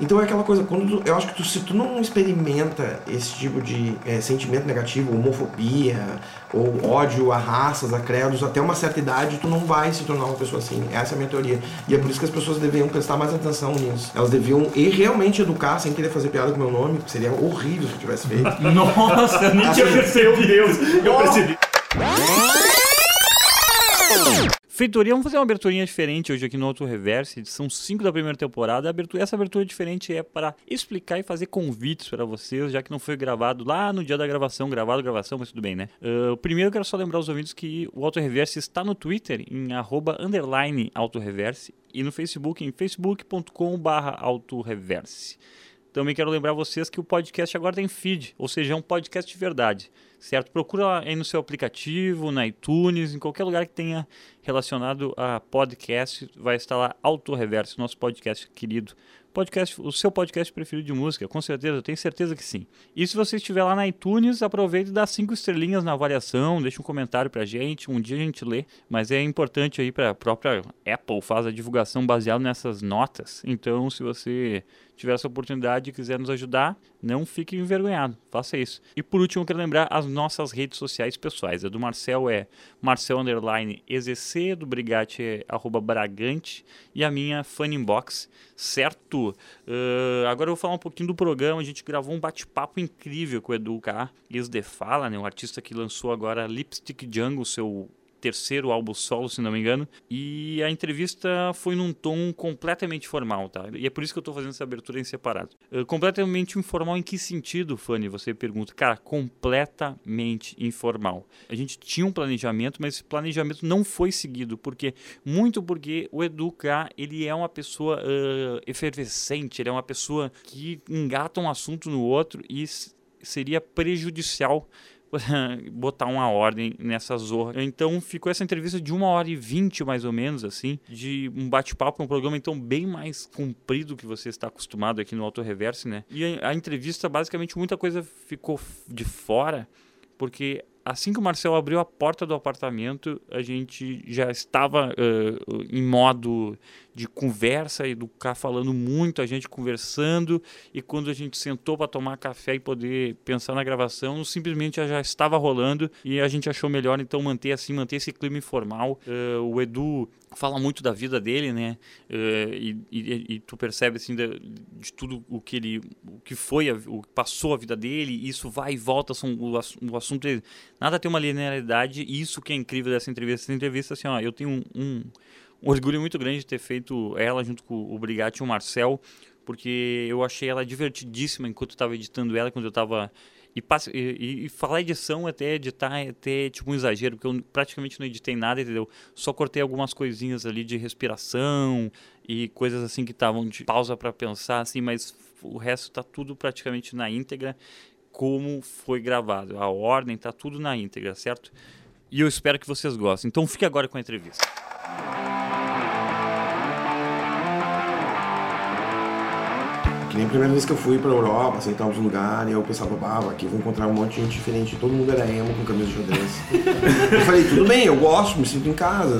Então é aquela coisa, quando tu- eu acho que tu, se tu não experimenta esse tipo de é, sentimento negativo, homofobia, ou ódio a raças, a credos, até uma certa idade, tu não vai se tornar uma pessoa assim. Essa é a minha teoria. E é por isso que as pessoas deveriam prestar mais atenção nisso. Elas deviam e realmente educar sem querer fazer piada com meu nome, que seria horrível se eu tivesse feito. Nossa, nem tinha Assim, percebido. Meu Deus, eu percebi. Feitoria, vamos fazer uma aberturinha diferente hoje aqui no Auto Reverse, edição 5 da primeira temporada. Abertura- essa abertura diferente é para explicar e fazer convites para vocês, já que não foi gravado lá no dia da gravação, gravado gravação, mas tudo bem, né? Ah, primeiro eu quero só lembrar os ouvintes que o Auto Reverse está no Twitter em arroba underline Auto Reverse e no Facebook em facebook.com barra Auto Reverse. Também quero lembrar vocês que o podcast agora tem feed, ou seja, é um podcast de verdade, certo? Procura aí no seu aplicativo, na iTunes, em qualquer lugar que tenha relacionado a podcast, vai estar lá Auto Reverso, nosso podcast querido. Podcast, o seu podcast preferido de música, com certeza, eu tenho certeza que sim. E se você estiver lá na iTunes, aproveite e dá cinco estrelinhas na avaliação, deixa um comentário pra gente, um dia a gente lê, mas é importante aí para a própria Apple faz a divulgação baseada nessas notas. Então, se você tiver essa oportunidade e quiser nos ajudar, não fique envergonhado, faça isso. E por último, eu quero lembrar as nossas redes sociais pessoais. A do Marcel é Marcel Underline EZC, do Brigatti é arroba Bragante e a minha Funnybox, certo? Uh, agora eu vou falar um pouquinho do programa. A gente gravou um bate-papo incrível com o Edu K. Ex-Defala, né, um artista que lançou agora Lipstick Jungle, seu terceiro álbum solo, se não me engano. E a entrevista foi num tom completamente formal, tá? E é por isso que eu tô fazendo essa abertura em separado. Uh, completamente informal em que sentido, Fanny? Você pergunta. Cara, completamente informal. A gente tinha um planejamento, mas esse planejamento não foi seguido. Por quê? Muito porque o Edu K, ele é uma pessoa uh, efervescente, ele é uma pessoa que engata um assunto no outro e seria prejudicial botar uma ordem nessa zorra. Então ficou essa entrevista de uma hora e vinte, mais ou menos, assim, de um bate-papo, um programa então bem mais comprido que você está acostumado aqui no Auto Reverse, né? E a, entrevista, basicamente, muita coisa ficou de fora, porque assim que o Marcel abriu a porta do apartamento, a gente já estava eh, em modo de conversa, educar falando muito, a gente conversando, e quando a gente sentou para tomar café e poder pensar na gravação, simplesmente já estava rolando e a gente achou melhor então manter assim, manter esse clima informal. Eh, o Edu fala muito da vida dele, né? Eh, e, e- e tu percebe assim de, de tudo o que ele, o que foi, o que passou a vida dele, e isso vai e volta, são, o, o assunto é, nada tem uma linearidade, e isso que é incrível dessa entrevista. Essa entrevista assim, ó, eu tenho um, um um orgulho muito grande de ter feito ela junto com o Brigatti e o Marcel, porque eu achei ela divertidíssima enquanto eu estava editando ela, quando eu estava e, e, e falar edição até editar é até tipo um exagero, porque eu praticamente não editei nada, entendeu? Só cortei algumas coisinhas ali de respiração e coisas assim que estavam de pausa para pensar, assim, mas o resto tá tudo praticamente na íntegra, como foi gravado. A ordem tá tudo na íntegra, certo? E eu espero que vocês gostem. Então fique agora com a entrevista. Que nem a primeira vez que eu fui pra Europa, aceitar os lugares, eu pensava, bah, aqui eu vou encontrar um monte de gente diferente, todo mundo era emo com camisa de xadrez. eu falei, tudo bem, eu gosto, me sinto em casa.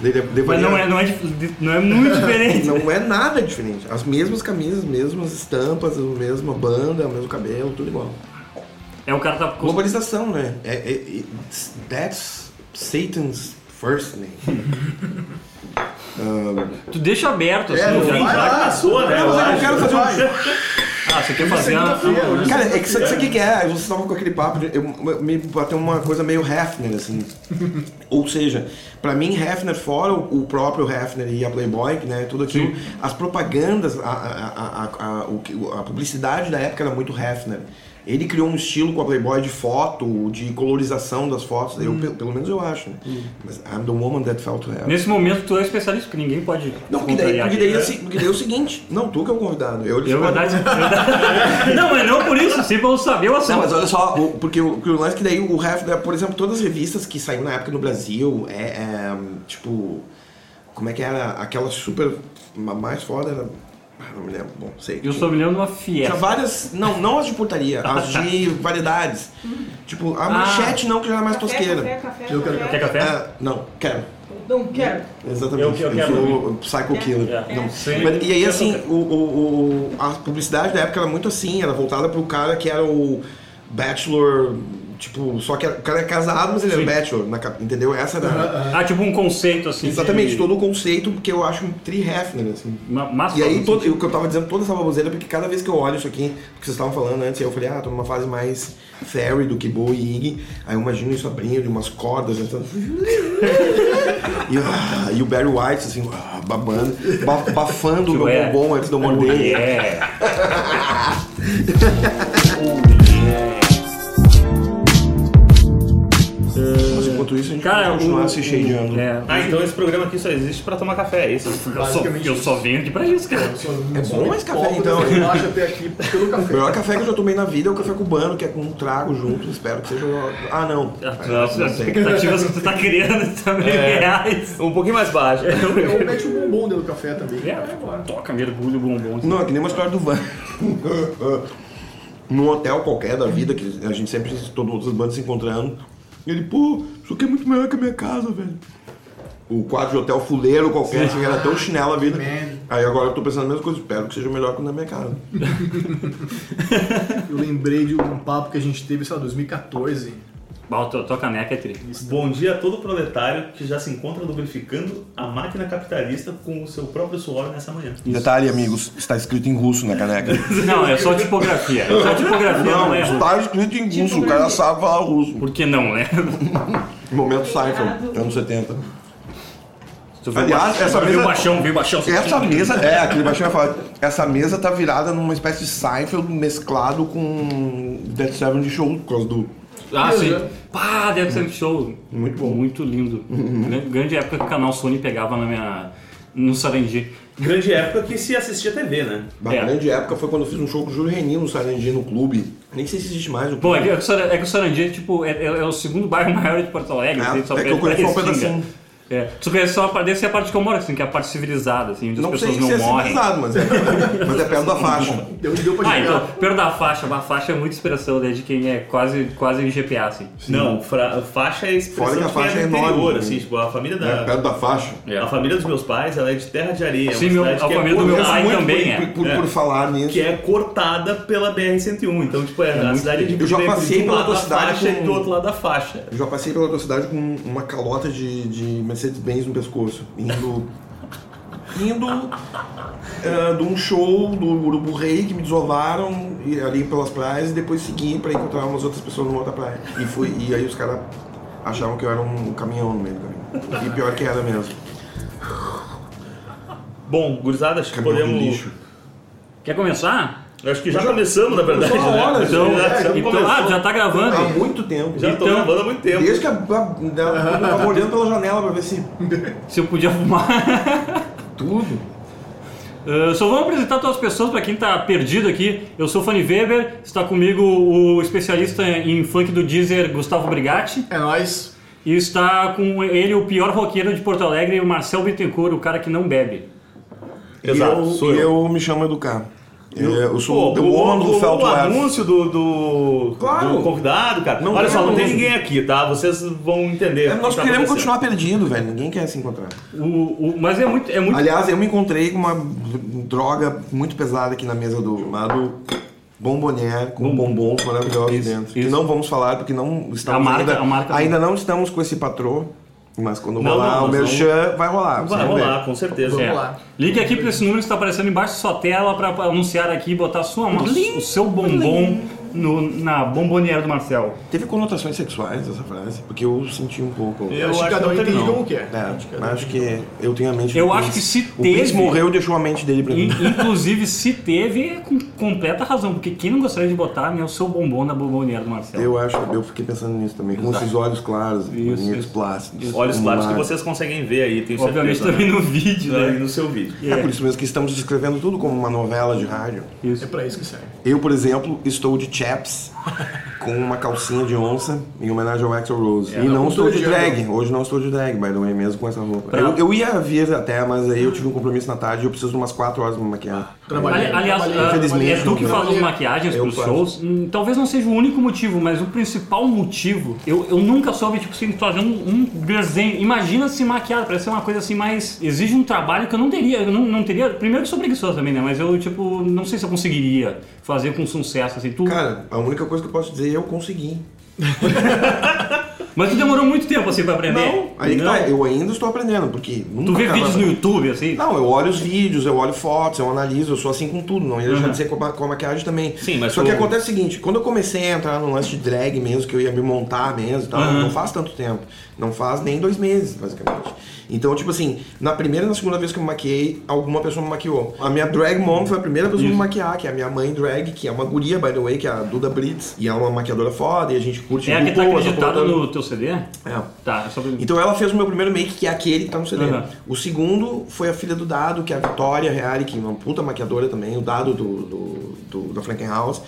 Daí, Mas não é, não, é, não é muito diferente. Não é nada diferente. As mesmas camisas, mesmas estampas, a mesma banda, o mesmo cabelo, tudo igual. É o cara tá Globalização, né? É, é, é- that's Satan's first name. Tu deixa aberto, assim, É, no fim. Já começou, né? Não, eu quero fazer um Ah, você quer fazer uma... Cara, é que sabe sabe o que que é? Vocês estavam com aquele papo, de, eu, me bateu uma coisa meio Hefner, assim. Ou seja, pra mim, Hefner, fora o, o próprio Hefner e a Playboy, né, tudo aquilo, as propagandas, a, a, a, a publicidade da época era muito Hefner. Ele criou um estilo com a Playboy de foto, de colorização das fotos, eu, pelo, pelo menos eu acho, né? Mas I'm the woman that felt to. Nesse momento tu é especialista, porque ninguém pode Não, porque daí, porque, daí se- porque daí é o seguinte, não, tu que é o convidado, eu? É verdade, verdade. Não, mas não por isso, pra eu saber o assunto. Não, mas olha só, porque o, porque o lance é que daí o Hefner, por exemplo, todas as revistas que saíram na época no Brasil, é, é, tipo, como é que era? Aquela super, mais foda era, não me lembro, bom, sei. Eu estou me lembrando de uma Tinha fiesta. várias, não, não as de portaria, as de variedades. Tipo, a manchete não, que já era mais Café, tosqueira. Café, café, Eu quero. Quer café? Ah, não, quero. Não quero. Exatamente. Eu- eu quero sou o Psycho Killer. É. Não. Sim. Mas- e aí, Eu assim, quero. o, o- o- a publicidade da época era muito assim, era voltada pro cara que era o bachelor, tipo, só que o cara é casado, mas ele Sim. era bachelor, na entendeu? Essa era... Ah, tipo um conceito assim. Exatamente, de... todo o conceito, porque eu acho um tri Hefner, assim. Ma- Massa E aí, todo, o que eu tava dizendo, toda essa baboseira, porque cada vez que eu olho isso aqui, que vocês estavam falando antes, aí eu falei, ah, tô numa fase mais fairy do que Bo e Iggy. Aí eu imagino isso abrindo de umas cordas, então... e, ah, e o Barry White, assim, ah, babando, ba- bafando o meu Ué. bombom antes de eu morder. É. Mas enquanto isso, a gente Cara, vai continuar o- se shadeando. É. Ah, então esse programa aqui só existe pra tomar café, é isso? Eu só, eu só venho aqui pra isso, cara. É bom mais café, então? Eu acho até aqui pelo O café. melhor café que eu já tomei na vida é o café cubano, que é com um trago junto. Espero que seja. Ah, não. As as expectativas que tu tá criando também reais. Um pouquinho mais baixo. Ou mete um bombom dentro do café também. É, toca, mergulho, bombom. Não, é que nem uma história do Van. Num hotel qualquer da vida, que a gente sempre, todas as bandas se encontrando. Ele, pô, isso aqui é muito melhor que a minha casa, velho. O quadro de hotel fuleiro qualquer, assim, era tão chinelo a vida. Man. Aí agora eu tô pensando a mesma coisa, espero que seja melhor que na minha casa. Eu lembrei de um papo que a gente teve, sei lá, 2014. Bah, tua, tua caneca é tri. Bom dia a todo proletário que já se encontra lubrificando a máquina capitalista com o seu próprio suor nessa manhã. Detalhe, amigos, está escrito em russo na caneca. Não, é só tipografia. É só tipografia, não, é russo. está escrito em russo, o cara sabe falar russo. Por que não, né? Momento Seinfeld, anos 70. Tu viu Aliás, baixão, essa viu mesa- o baixão, viu baixão. Essa mesa, é, aquele baixinho vai falar. Essa mesa tá virada numa espécie de Seinfeld mesclado com Dead Seven de show, por causa do. Ah, sim. Pá, deve ser show. Muito bom. Muito lindo. Grande- Grande época que o canal Sony pegava na minha... No Sarangi. Grande época que se assistia TV, né? Na É. grande época foi quando eu fiz um show com o Júlio Renin no Sarangi no clube. Nem sei se existe mais o é clube. que, é que o Sar- é que o Sarangi, tipo, é, é- é o segundo bairro maior de Porto Alegre. É, assim, só é que eu conheço um Restinga. pedacinho. É. Tu conhece só a parte, deve ser a parte que eu moro, assim, que é a parte civilizada, assim, onde Não as sei pessoas se não é morrem. civilizado, mas é, mas é perto da faixa. Deu, deu pra Ah, então, perto da faixa, a faixa é muita expressão, né, de quem é quase, quase em GPA, assim. Não, fra- faixa é expressão Fora que a de quem faixa é é interior, enorme. assim, tipo, a família É, da... perto da faixa. É. A família dos meus pais, ela é de terra de areia. é Sim, meu- a é família do meu pai também por, é. por, É. por falar nisso. que é cortada pela BR-101. Então, tipo, é, a muito cidade é pequeno. Eu já passei um pela tua da cidade com- e do outro lado da faixa. Eu já passei pela tua cidade com uma calota de, de Mercedes-Benz no pescoço, indo. indo eh, de um show do Urubu Rei que me desovaram e- ali pelas praias e depois segui pra encontrar umas outras pessoas numa outra praia. E, fui, e aí os caras achavam que eu era um caminhão no meio do caminho. E pior que era mesmo. Bom, gurizada, acho que Caminhão de podemos... lixo. Quer começar? Eu acho que já começamos, na verdade, Só né? horas, Então, já, já então ah, já tá gravando? Há muito tempo. Já tô Então- gravando há muito tempo. Desde que a, eu tava olhando pela janela pra ver se Se eu podia fumar. tudo. Uh, só vamos apresentar todas as pessoas para quem tá perdido aqui. Eu sou o Fanny Weber, está comigo o especialista em funk do Deezer, Gustavo Brigatti. É nóis. E está com ele o pior roqueiro de Porto Alegre, o Marcel Bittencourt, o cara que não bebe. Exato, e eu, sou e eu. eu me chamo Educar. Eu, eu sou Pô, o woman do o, o anúncio do, do, Claro. do convidado, cara. Não Olha só, não tem ninguém aqui, tá? Vocês vão entender. É, o que nós tá queremos acontecendo. continuar perdido, velho. Ninguém quer se encontrar. O, o- mas é muito. É muito Aliás, eu me encontrei com uma droga muito pesada aqui na mesa do chamado Bombonier, com bombons maravilhosos Isso, dentro. Que isso. não vamos falar porque não estamos A marca- ainda, a marca- ainda não estamos com esse patrô. Mas quando Não, rolar não, o merchan, vai rolar. Vai você ver. rolar, com certeza. Vamos É. lá. Ligue aqui para esse número que está aparecendo embaixo da sua tela para anunciar aqui e botar a sua, o seu bombom no, na bomboniera do Marcel. Teve conotações sexuais essa frase, porque eu senti um pouco. Eu acho que cada um que não entende teve, não. como quer. É, Acho que um acho que eu tenho a mente Eu acho que se O Prince teve- morreu e deixou a mente dele pra mim. In- Inclusive, se teve, é com completa razão, porque quem não gostaria de botar né, o seu bombom na bomboniera do Marcel? Eu acho, eu fiquei pensando nisso também, com esses olhos claros, Isso, bonitos, isso. plácidos. Olhos claros que vocês conseguem ver aí, tenho Obviamente certeza. também né? no vídeo, Aí né? no seu vídeo. É por isso mesmo que estamos descrevendo tudo como uma novela de rádio. É pra isso que serve. Eu, por exemplo, estou de chaps com uma calcinha de onça em homenagem ao Axl Rose. e não estou de drag. Hoje não estou de drag, by the way, mesmo com essa roupa. Pra- Eu, eu ia vir até, mas aí eu tive um compromisso na tarde e eu preciso de umas 4 horas pra me maquiar. Trabalhei, Ali- Aliás, trabalhei, ah, infelizmente, é tu que faz as maquiagens Eu pros faço. shows. Hum, talvez não seja o único motivo, mas o principal motivo, eu, eu nunca soube, tipo assim, fazer um, um desenho. Imagina se maquiar, parece ser uma coisa assim mais. Exige um trabalho que eu não teria. Eu não, não teria. Primeiro que sou preguiçoso também, né? Mas eu, tipo, não sei se eu conseguiria fazer com sucesso, assim. Tu, Cara, a única coisa que eu posso dizer eu consegui. Mas tu demorou muito tempo, assim, pra aprender. Aí que não? tá, eu ainda estou aprendendo, porque nunca Tu vê vídeos no YouTube, assim? Não, eu olho os vídeos, eu olho fotos, eu analiso, eu sou assim com tudo, não ia deixar Uhum. de ser com a, com a maquiagem também. Sim, mas Só o- que acontece o seguinte, quando eu comecei a entrar no lance de drag mesmo, que eu ia me montar mesmo e tal, Uhum. não faz tanto tempo. Não faz nem dois meses, basicamente. Então, tipo assim, na primeira e na segunda vez que eu me maquiei, alguma pessoa me maquiou. A minha drag mom foi a primeira pessoa a me maquiar, que é a minha mãe drag, que é uma guria, by the way, que é a Duda Brits. E é uma maquiadora foda, e a gente curte É a que tá acreditada no teu CD? É. Tá, é só pra... Então ela fez o meu primeiro make, que é aquele que tá no CD. Uhum. O segundo foi a filha do Dado, que é a Vitória Reale, que é uma puta maquiadora também, o Dado do, do, do- da Frankenhaus.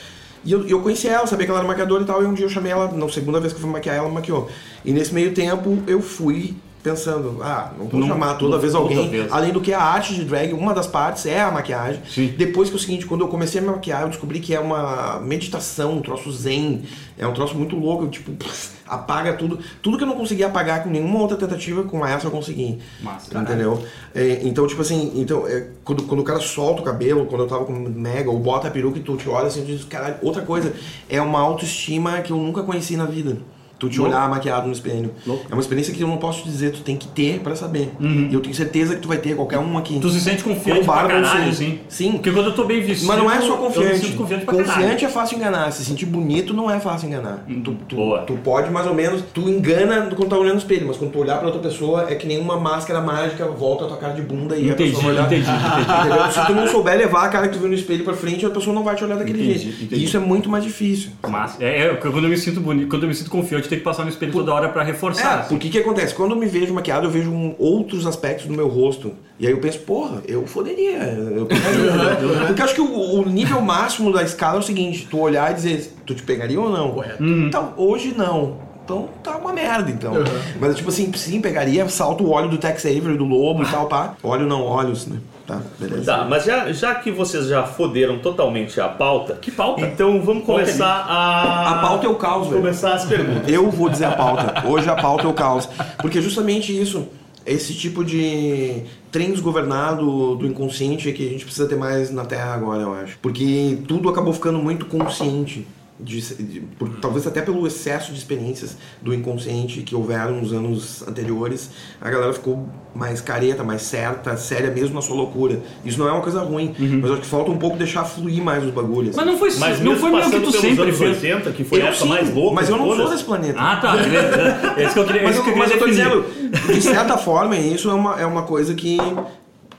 E eu, eu conheci ela, sabia que ela era maquiadora e tal, e um dia eu chamei ela, na segunda vez que eu fui maquiar, ela maquiou. E nesse meio tempo eu fui pensando, ah, não vou Não- chamar toda não- vez alguém. vez. Além do que a arte de drag, uma das partes é a maquiagem. Sim. Depois que é o seguinte, quando eu comecei a me maquiar, eu descobri que é uma meditação, um troço zen. É um troço muito louco, tipo, pff, apaga tudo. Tudo que eu não conseguia apagar com nenhuma outra tentativa, com essa eu consegui. Massa. Entendeu? É, então, tipo assim, então, é, quando, quando o cara solta o cabelo, quando eu tava com mega, ou bota a peruca e tu te olha assim, tu diz, caralho, outra coisa, é uma autoestima que eu nunca conheci na vida. Tu te olhar maquiado no espelho. Louco. É uma experiência que eu não posso te dizer, tu tem que ter pra saber. E eu tenho certeza que tu vai ter, qualquer um aqui. Tu se sente confiante pra caralho, sim. Sim. Porque quando eu tô bem vestido... Mas não é só Eu me confiante. sinto confiante pra Confiante caralho. é fácil enganar. Se sentir bonito não é fácil enganar. Tu, tu, Boa. tu pode mais ou menos. Tu engana quando tá olhando no espelho, mas quando tu olhar pra outra pessoa é que nem uma máscara mágica volta a tua cara de bunda e a Entendi, pessoa vai olhar. entendi, entendi. Se tu não souber levar a cara que tu viu no espelho pra frente, a pessoa não vai te olhar daquele Entendi, jeito. entendi. E isso é muito mais difícil. Massa. É, é, quando eu me sinto bonito, quando eu me sinto confiante, tenho que passar no espelho toda hora pra reforçar. É, assim. porque o que acontece? Quando eu me vejo maquiado, eu vejo um- outros aspectos do meu rosto. E aí eu penso, porra, eu foderia. Eu pegaria. porque eu acho que o, o nível máximo da escala é o seguinte: tu olhar e dizer, tu te pegaria ou não? Correto. Então, hoje não. Então tá uma merda, então. Mas tipo assim, sim, pegaria, salto o óleo do Tex Avery, do lobo e tal, pá. Óleo não, óleos, né? Tá, beleza. Tá, mas já, já que vocês já foderam totalmente a pauta, Que pauta? então vamos Pauta começar a. A pauta é o caos, velho. Começar as perguntas. Eu vou dizer a pauta. Hoje a pauta é o caos. Porque é justamente isso, esse tipo de trem desgovernado do inconsciente é que a gente precisa ter mais na Terra agora, eu acho. Porque tudo acabou ficando muito consciente. De- de- por- talvez até pelo excesso de experiências do inconsciente que houveram nos anos anteriores, a galera ficou mais careta, mais certa, séria mesmo na sua loucura. Isso não é uma coisa ruim, mas eu acho que falta um pouco deixar fluir mais os bagulhos. Mas não foi, Mas não foi mesmo que tu sempre anos fez. 80, que foi a eu época sim, mais louca mas eu não sou desse planeta. Ah, tá. É isso que eu queria, é Mas, isso que eu eu, queria mas eu tô dizendo, de certa forma, isso é uma, é uma coisa que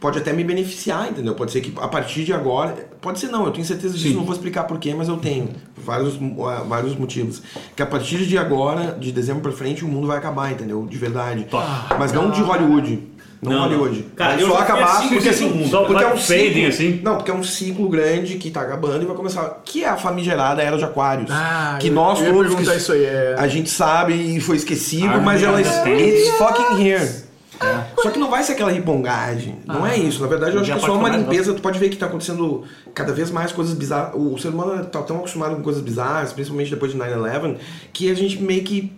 pode até me beneficiar, entendeu? Pode ser que a partir de agora. Pode ser não, eu tenho certeza disso, Sim. não vou explicar porquê, mas eu tenho. Vários, ah, vários motivos. Que a partir de agora, de dezembro pra frente, o mundo vai acabar, entendeu? De verdade. Mas não de Hollywood. Não, Não. Hollywood. Cara, vai só acabar porque assim. Só porque é um fading, ciclo, assim. Não, porque é um ciclo grande que tá acabando e vai começar. Que é a famigerada era de Aquários. Ah, que eu- nós eu todos. que isso aí, é. A gente sabe e foi esquecido, Ah, mas ela. Deus. It's fucking here. Só que não vai ser aquela ribongagem. Não é isso. Na verdade, eu acho que é só uma limpeza. Tu pode ver que tá acontecendo cada vez mais coisas bizarras. O ser humano tá tão acostumado com coisas bizarras, principalmente depois de 9-11, que a gente meio que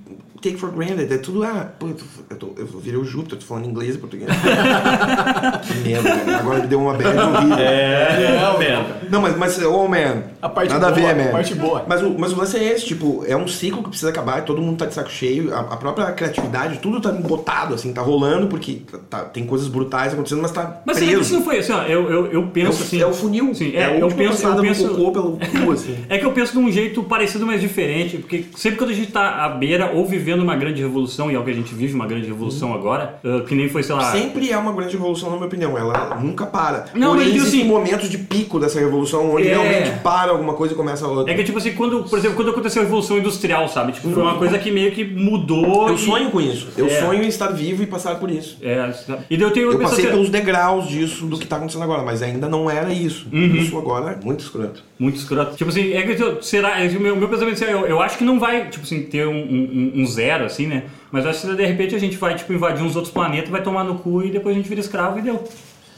take for granted. É tudo, ah, pô, eu, tô, eu, tô, eu virei o Júpiter, tô falando inglês e português. que merda, cara. Agora me deu uma bad horrível. É, Não, man. Não, mas, mas oh man, A parte nada boa, a ver, man. a parte boa. Mas o, mas o lance é esse, tipo, é um ciclo que precisa acabar, todo mundo tá de saco cheio, a, a própria criatividade, tudo tá embotado, assim, tá rolando, porque tá- tá- tem coisas brutais acontecendo, mas tá Mas que isso preso. não foi assim, ó, eu, eu, eu É penso o, assim... é o funil, Sim, é, é, a eu penso, eu penso, cocô pelo cu, assim. É que eu penso de um jeito parecido, mas diferente, porque sempre quando a gente tá à beira ou vivendo vivendo uma grande revolução e é o que a gente vive, uma grande revolução agora, uh, que nem foi, sei lá... Sempre é uma grande revolução, na minha opinião. Ela nunca para. Não, Porém, mas existem assim- momentos de pico dessa revolução onde É. realmente para alguma coisa e começa outra. É que tipo assim, quando, por exemplo, quando aconteceu a Revolução Industrial, sabe? Tipo, foi uma coisa que meio que mudou. Eu e- sonho com isso. Eu É. sonho em estar vivo e passar por isso. É, e daí eu tenho Eu passei pelos degraus disso, do que tá acontecendo agora, mas ainda não era isso. Uhum. Isso agora é muito escroto. Muito escroto. Tipo assim, é que será. é meu, meu pensamento é, eu, eu acho que não vai, tipo assim, ter um, um- um zero, assim, né? Mas eu acho que de repente a gente vai, tipo, invadir uns outros planetas, vai tomar no cu e depois a gente vira escravo e deu.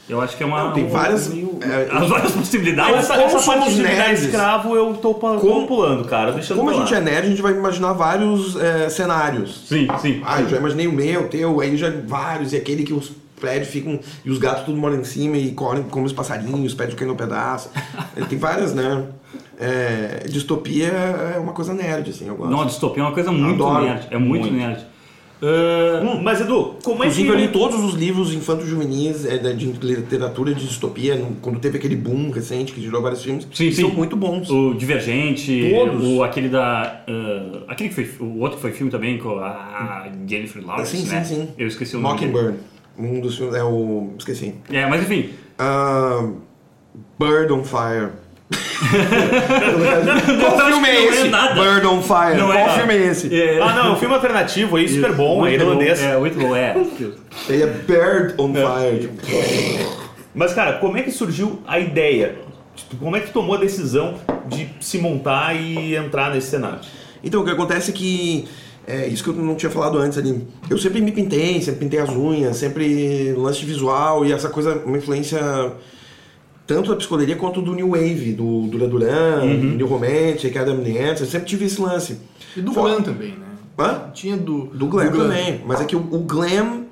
Eu acho que é uma. Não, tem um- várias- meio- é, as várias possibilidades. Essa, como essa parte de virar escravo eu tô Como- pulando, cara. Deixando Como a gente é nerd, a gente vai imaginar vários é, cenários. Sim, sim. Ah, eu já imaginei o meu, o teu, aí já vários, e aquele que os prédios ficam. e os gatos tudo moram em cima e comem como os passarinhos, os prédios caem no pedaço. Tem várias, né? É, distopia é uma coisa nerd, assim, eu gosto. Não, a distopia é uma coisa muito Adoro. nerd. É muito, Muito. nerd. Ah, Hum, mas Edu, como é que. Inclusive, eu li todos os livros infanto-juvenis é, da- de literatura de distopia, no- quando teve aquele boom recente que gerou vários filmes. Sim, sim. São muito bons. O Divergente, Todos. o aquele da. ah, aquele que foi. O outro que foi filme também com a Jennifer Lawrence. Sim, sim, né? sim. Eu esqueci o nome. dele. Um dos filmes. É o. Esqueci. É, mas enfim. Ah, Bird on Fire. Qual acho filme é não é esse? nada. Bird on Fire. Não é Qual nada. filme é esse? É, Ah, não, um filme alternativo aí, super bom, é irlandês. É, Whitlow, é. Ele é Bird on Fire. tipo, Mas, cara, como é que surgiu a ideia? Tipo, Como é que tu tomou a decisão de se montar e entrar nesse cenário? Então, o que acontece é que. É isso que eu não tinha falado antes ali. Eu sempre me pintei, sempre pintei as unhas, sempre lance visual e essa coisa, uma influência tanto da psicologia quanto do New Wave, do Duran Duran, New Romantic, Adam Nance. Eu sempre tive esse lance. E do Fora- Glam também, né? Hã? Tinha do. Do glam, também. Mas é que o, o glam,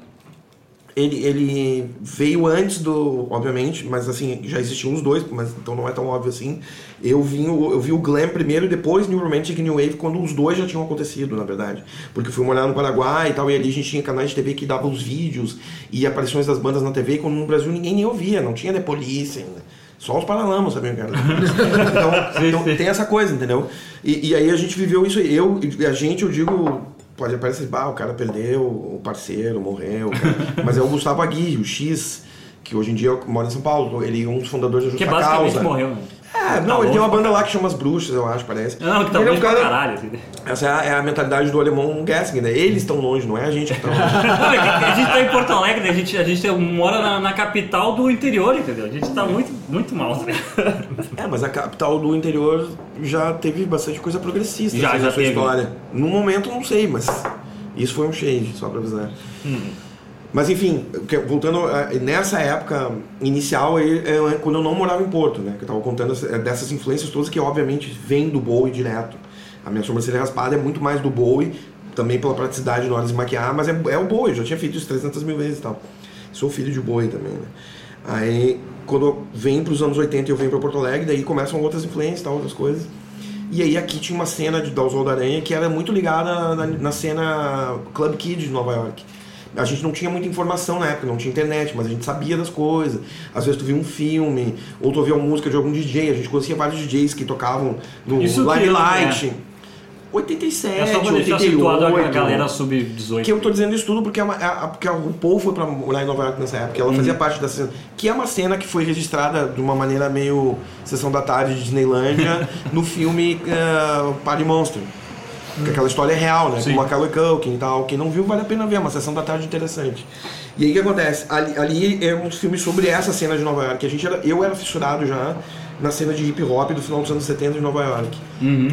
ele, ele veio antes do. Obviamente, mas assim, já existiam os dois, mas então não é tão óbvio assim. Eu vi, o- eu vi o glam primeiro e depois New Romantic e New Wave, quando os dois já tinham acontecido, na verdade. Porque eu fui morar no Paraguai e tal, e ali a gente tinha canais de TV que davam os vídeos e aparições das bandas na TV, quando no Brasil ninguém nem ouvia, não tinha The Police ainda. Só os Paralamas sabiam que era. Então, então tem essa coisa, entendeu? E, e aí a gente viveu isso aí. Eu, e a gente, eu digo, pode parecer, bah, o cara perdeu, o parceiro morreu. Mas é o Gustavo Aguirre, o X, que hoje em dia mora em São Paulo. Ele é um dos fundadores da Que Justa basicamente Causa. morreu, né? É, não, ele tem uma banda lá que chama As Bruxas, eu acho, parece. Não, que tá Ele é um longe pra cara- caralho. Assim. Essa é a, é a mentalidade do alemão Gessing, né? Eles estão longe, não é a gente que está longe. É a gente tá em Porto Alegre, né? a gente, a gente mora na, na capital do interior, entendeu? A gente tá muito, muito mal, tá ligado? É, mas a capital do interior já teve bastante coisa progressista Já, assim, já na sua teve. história. No momento, não sei, mas isso foi um shade, só pra avisar. Mas enfim, voltando a- nessa época inicial, aí, é quando eu não morava em Porto, né? Que eu tava contando é dessas influências todas que obviamente vêm do Bowie direto. A minha sobrancelha raspada é muito mais do Bowie, também pela praticidade na hora de maquiar, mas é, é o Bowie, eu já tinha feito isso 300 mil vezes e tal. Sou filho de Bowie também, né? Aí, quando eu venho pros anos 80 e eu venho pra Porto Alegre, daí começam outras influências tal, outras coisas. E aí aqui tinha uma cena de, da Oswaldo Aranha que era muito ligada na, na cena Club Kid de Nova York. A gente não tinha muita informação na época, não tinha internet, mas a gente sabia das coisas. Às vezes tu via um filme, ou tu ouvia uma música de algum DJ. A gente conhecia vários DJs que tocavam no que Limelight. ano 87, É só pra deixar situado a 88. galera sub-18. Que eu tô dizendo isso tudo porque, é uma, é a- porque o Paul foi pra morar em Nova York nessa época. Ela fazia parte dessa cena. Que é uma cena que foi registrada de uma maneira meio Sessão da Tarde de Disneylândia no filme uh, Party Monster. Que aquela história é real, né? Com o Macaulay Culkin e tal. Quem não viu, vale a pena ver. É uma Sessão da Tarde interessante. E aí o que acontece? Ali, ali é um filme sobre essa cena de Nova York. A gente era, eu era fissurado já na cena de hip hop do final dos anos 70 de Nova York.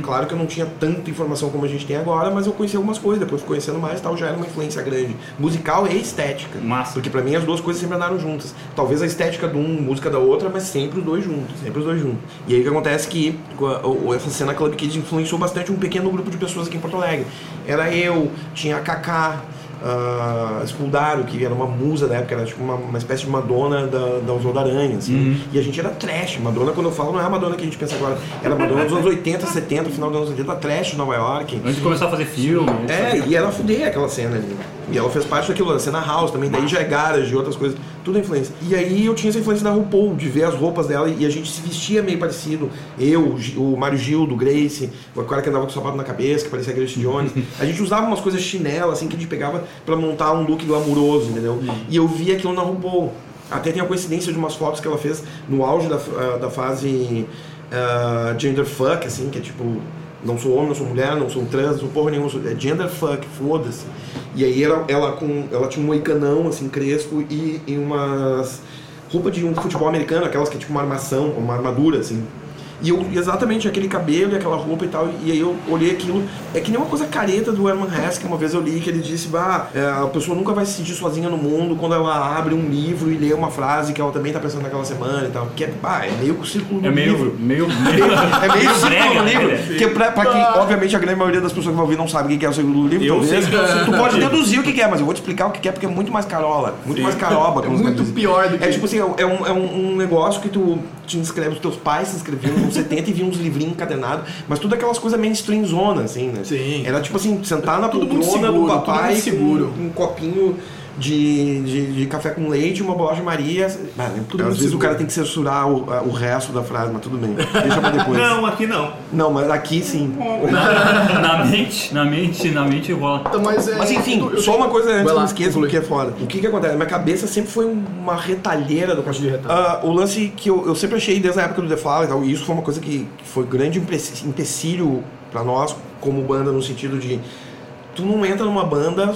Claro que eu não tinha tanta informação como a gente tem agora, mas eu conheci algumas coisas, depois fui conhecendo mais e tal, já era uma influência grande. Musical e estética. Massa. Porque pra mim as duas coisas sempre andaram juntas. Talvez a estética de um, música da outra, mas sempre os dois juntos, sempre os dois juntos. E aí o que acontece é que essa cena Club Kids influenciou bastante um pequeno grupo de pessoas aqui em Porto Alegre. Era eu, tinha a Kaká, uh, Sculdaro, que era uma musa da época, era tipo uma, uma espécie de Madonna da, da Oswaldo Aranha, assim. E a gente era trash. Madonna, quando eu falo, não é a Madonna que a gente pensa agora. Era a Madonna dos anos 80, 70, final dos anos 80, trash de Nova York. Antes de começar a fazer filme. É, e era fuder aquela cena ali. E ela fez parte daquilo, da cena house também, daí já é garage e outras coisas, tudo é influência. E aí eu tinha essa influência da RuPaul, de ver as roupas dela e a gente se vestia meio parecido. Eu, o Mário Gil, do Grace, o cara que andava com o sapato na cabeça, que parecia Grace Jones. A gente usava umas coisas chinela, assim, que a gente pegava pra montar um look glamuroso, entendeu? E eu via aquilo na RuPaul. Até tem a coincidência de umas fotos que ela fez no auge da, ah, da fase ah, gender fuck, assim, que é tipo, não sou homem, não sou mulher, não sou trans, não sou porra nenhuma, sou, é gender fuck, foda-se. E aí ela, ela, com, ela tinha um moicanão, assim, crespo e, e umas roupa de um futebol americano, aquelas que é tipo uma armação, uma armadura, assim. E eu, exatamente aquele cabelo e aquela roupa e tal, e aí eu olhei aquilo. É que nem uma coisa careta do Herman Hesse, que uma vez eu li, que ele disse: bah, é, a pessoa nunca vai se sentir sozinha no mundo quando ela abre um livro e lê uma frase que ela também tá pensando naquela semana e tal. Que é, bah, é meio que o círculo do É meio, livro. meio, É meio círculo brega, do né, livro. velho? Porque pra, pra quem, obviamente, a grande maioria das pessoas que vão ouvir não sabe o que é o círculo do livro, Eu talvez. sei que é Tu pode deduzir o que é, mas eu vou te explicar o que é porque é muito mais carola, muito mais caroba. É muito pior do que- É tipo assim, é um, é um, um negócio que tu te inscreve, os teus pais se inscreviam nos 70 e vinham uns livrinhos encadenados, mas tudo aquelas coisas mainstream zona, assim, né? Sim. Era tipo assim, sentar na poltrona do papai seguro. com um copinho de, de, de café com leite, uma bolacha Maria. Ah, né? Tudo Às vezes o cara tem que censurar o, o resto da frase, mas tudo bem. Deixa pra depois. Não, aqui não. Não, mas aqui sim. na mente, na mente, na mente rola. Então, mas, é, Mas enfim, eu- só uma coisa antes lá, não esqueça, porque é foda. O que que acontece? Minha cabeça sempre foi uma retalheira do Gosto de retalho. Ah, o lance que eu, eu sempre achei desde a época do The Fall e tal, e isso foi uma coisa que, que foi grande empecilho pra nós como banda no sentido de tu não entra numa banda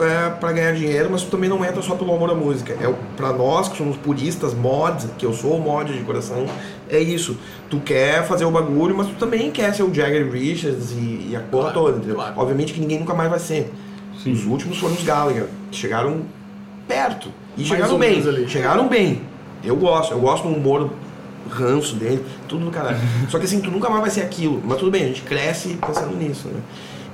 é, para ganhar dinheiro, mas tu também não entra só pelo amor à música. É pra nós que somos puristas, mods, que eu sou mod de coração, é isso. Tu quer fazer o bagulho, mas tu também quer ser o Jagger Richards e, e a porra Claro, toda, entendeu? claro. Obviamente que ninguém nunca mais vai ser. Os últimos foram os Gallagher, que chegaram perto. E Mais chegaram bem. ali. Chegaram bem. Eu gosto, eu gosto do humor ranço dele, tudo do caralho. Só que assim, tu nunca mais vai ser aquilo. Mas tudo bem, a gente cresce pensando nisso, né?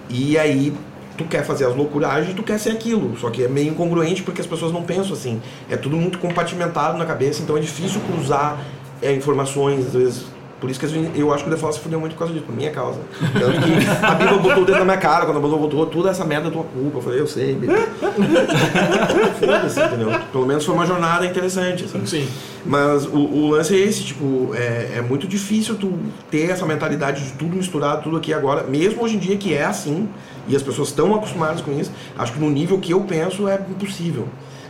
E aí, tu quer fazer as loucuragens e tu quer ser aquilo. Só que é meio incongruente porque as pessoas não pensam assim. É tudo muito compartimentado na cabeça, então é difícil cruzar é, informações, às vezes. Por isso que às vezes, eu acho que o The Fall se fudeu muito por causa disso, por minha causa. Tanto que a Bíblia botou o dedo na minha cara quando a Bíblia botou toda essa merda é tua culpa. Eu falei, eu sei, Bíblia. Foda-se, entendeu? Pelo menos foi uma jornada interessante. Assim. Sim. Mas o, o lance é esse, tipo, é, é muito difícil tu ter essa mentalidade de tudo misturado, tudo aqui agora, mesmo hoje em dia que é assim, e as pessoas estão acostumadas com isso, acho que no nível que eu penso é impossível.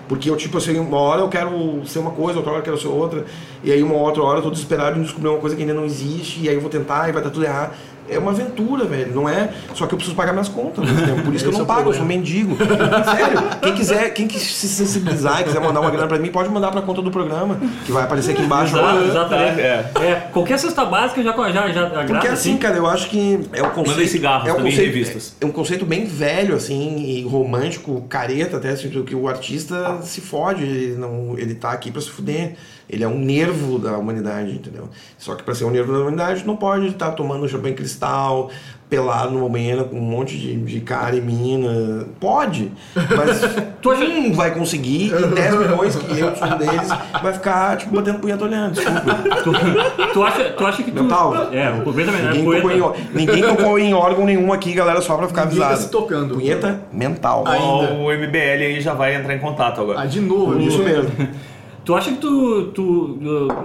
Porque eu, tipo, assim, uma hora eu quero ser uma coisa, outra hora eu quero ser outra, e aí uma outra hora eu tô desesperado em descobrir uma coisa que ainda não existe, e aí eu vou tentar e vai dar tudo errado. É uma aventura, velho, não é? Só que eu preciso pagar minhas contas, né? por isso que eu não é o pago, eu sou mendigo. Sério, quem quiser, quem que se sensibilizar e quiser mandar uma grana pra mim, pode mandar pra conta do programa, que vai aparecer aqui embaixo. Exato, lá. exatamente. É. É, qualquer cesta básica já, já, já Porque agrada, assim, cara, eu acho que é um conceito. Mandem cigarros é um também em conceito, revistas. É um conceito bem velho, assim, e romântico, careta até, assim, que o artista se fode, ele, não, ele tá aqui pra se fuder. Ele é um nervo da humanidade, entendeu? Só que pra ser um nervo da humanidade, não pode estar tomando champanhe cristal, pelado numa banheira com um monte de, de cara e mina. Pode, mas Tu um vai conseguir e 10 milhões, que eu sou um deles, vai ficar, tipo, batendo punheta olhando. Desculpa. Tu, tu acha, tu acha que tu. Mental. É, o completamente. É, Ninguém tocou, em, ninguém tocou em órgão nenhum aqui, galera, só pra ficar Ninguém tá avisado. se tocando. Punheta mental. Ainda. O MBL aí já vai entrar em contato agora. Ah, de novo. Isso mesmo. Tu acha que tu, tu.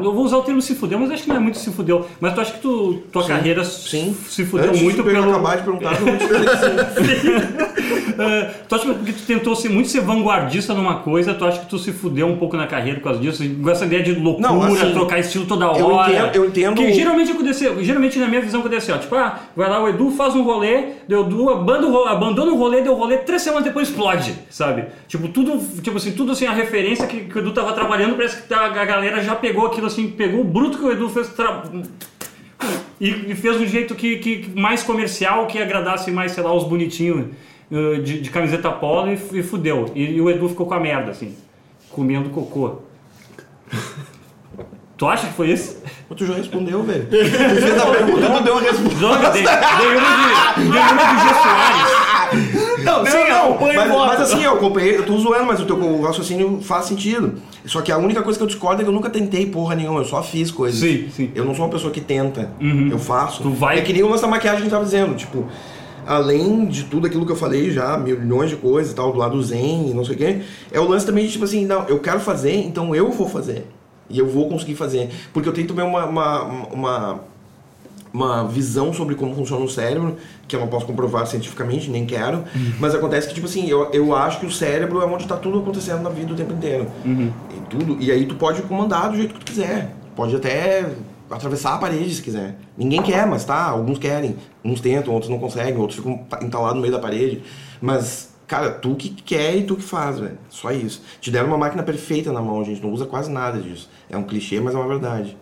Eu vou usar o termo se fudeu, mas acho que não é muito se fudeu. Mas tu acha que tu, tua carreira Sim. se fudeu Antes muito de eu pelo. acabar de perguntar, eu vou te É, tu acha que porque tu tentou ser muito ser vanguardista numa coisa, tu acha que tu se fudeu um pouco na carreira por causa disso? Com essa ideia de loucura, Não, assim, trocar estilo toda hora. eu entendo- eu entendo- Que geralmente aconteceu, geralmente na minha visão aconteceu, tipo, ah, vai lá o Edu faz um rolê, deu Edu abandona o ro- abandona o rolê, deu rolê, três semanas depois explode, sabe? Tipo, tudo, tipo assim, tudo assim, a referência que, que o Edu tava trabalhando, parece que a, a galera já pegou aquilo assim, pegou o bruto que o Edu fez tra... e, fez de um jeito que, que mais comercial, que agradasse mais, sei lá, os bonitinhos de, de camiseta polo e, e fudeu. E, e o Edu ficou com a merda, assim, comendo cocô. tu acha que foi isso? Tu já respondeu, velho. Tu fez a pergunta, tu deu a resposta. Droga, dei, dei uma de, dei uma de G. Soares. Não, sim, não, mas, e mas assim, eu acompanhei, eu tô zoando, mas o teu raciocínio faz sentido. Só que a única coisa que eu discordo é que eu nunca tentei porra nenhuma, eu só fiz coisas. Sim, sim. Eu não sou uma pessoa que tenta, eu faço. Tu vai- É que nem da maquiagem que a gente tava dizendo, tipo, além de tudo aquilo que eu falei já, milhões de coisas e tal, do lado zen e não sei o quê, é o lance também de tipo assim, não, eu quero fazer, então eu vou fazer. E eu vou conseguir fazer. Porque eu tenho também uma, uma, uma, uma visão sobre como funciona o cérebro, que eu não posso comprovar cientificamente, nem quero, mas acontece que, tipo assim, eu, eu acho que o cérebro é onde está tudo acontecendo na vida o tempo inteiro. E, tudo, e aí tu pode comandar do jeito que tu quiser. Pode até atravessar a parede se quiser. Ninguém quer, mas tá, alguns querem. Uns tentam, outros não conseguem, outros ficam entalados no meio da parede. Mas, cara, tu que quer e tu que faz, velho. Só isso. Te deram uma máquina perfeita na mão, gente não usa quase nada disso. É um clichê, mas é uma verdade.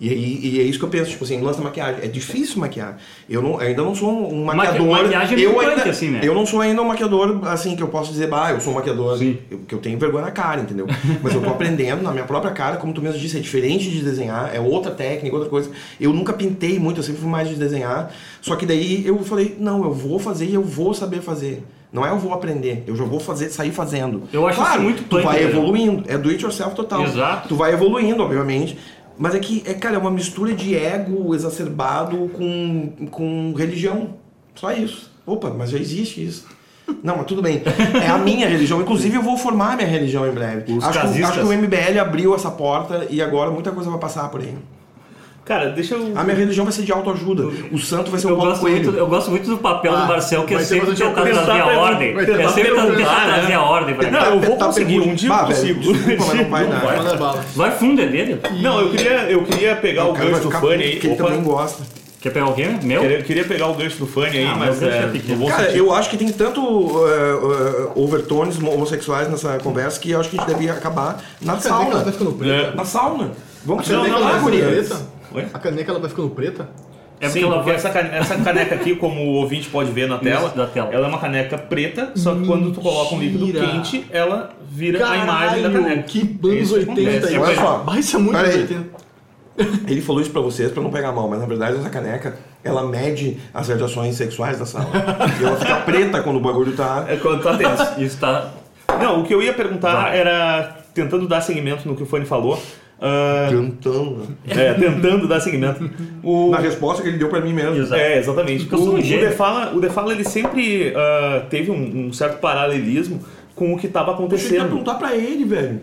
E, aí- e é isso que eu penso, tipo assim, da maquiagem. É difícil maquiar. Eu não, ainda não sou um Maqui- maquiador. maquiagem é eu ainda, assim, né? Eu não sou ainda um maquiador, assim, que eu posso dizer, bah, eu sou um maquiador. Sim. Eu, que eu tenho vergonha na cara, entendeu? Mas eu tô aprendendo na minha própria cara, como tu mesmo disse, é diferente de desenhar, é outra técnica, outra coisa. Eu nunca pintei muito, eu sempre fui mais de desenhar. Só que daí eu falei, não, eu vou fazer e eu vou saber fazer. Não é eu vou aprender, eu já vou fazer, sair fazendo. Eu acho claro, muito Tu vai né? evoluindo, é do it yourself total. Exato. Tu vai evoluindo, obviamente. Mas é que, é, cara, é uma mistura de ego exacerbado com, com religião. Só isso. Opa, mas já existe isso. Não, mas tudo bem. É a minha religião. Inclusive, eu vou formar minha religião em breve. Acho que, acho que o MBL abriu essa porta e agora muita coisa vai passar por aí. Cara, deixa eu. A minha religião vai ser de autoajuda. O santo vai ser Eu Paulo gosto, Coelho. muito, eu gosto muito do papel Ah, do Marcel, que é sempre tentar coisa. trazer a ordem. vai É sempre tentar né? trazer a ordem pra Não, eu vou Tá conseguir, um dia eu consigo. desculpa, mas não vai dar. vai. Fundo, é dele. Não, eu queria, eu queria pegar o, O gancho do Fanny aí. porque ele também gosta. Quer pegar o quê? Meu? queria, queria pegar o gancho do Fanny aí, Ah, mas é, é Cara, sentido. eu acho que tem tanto uh, uh, overtones homossexuais nessa conversa que eu acho que a gente devia acabar na A sauna. É. Na sauna. Vamos Não, fazer não, Oi? A caneca ela vai ficando preta? É porque Sim, ela porque vai... essa, cane- essa caneca aqui, como o ouvinte pode ver na tela, da tela. ela é uma caneca preta, só que quando tu coloca um líquido Mentira. quente, ela vira a imagem da caneca. que anos isso que 80 acontece. aí. Olha só. Vai ser muito anos aí. 80. Ele falou isso pra vocês pra não pegar mal, mas na verdade essa caneca, ela mede as radiações sexuais da sala. e ela fica preta quando o bagulho tá... É quando tá tenso. Isso tá... Não, o que eu ia perguntar Vai. era, tentando dar seguimento no que o Fanny falou, ah, Cantando. é, tentando dar seguimento. O, Na resposta que ele deu pra mim mesmo. Exato. É, exatamente. Porque eu sou O, o. Defala, o Defala ele sempre ah, teve um, um certo paralelismo com o que estava Eu acontecendo. perguntar pra ele, velho.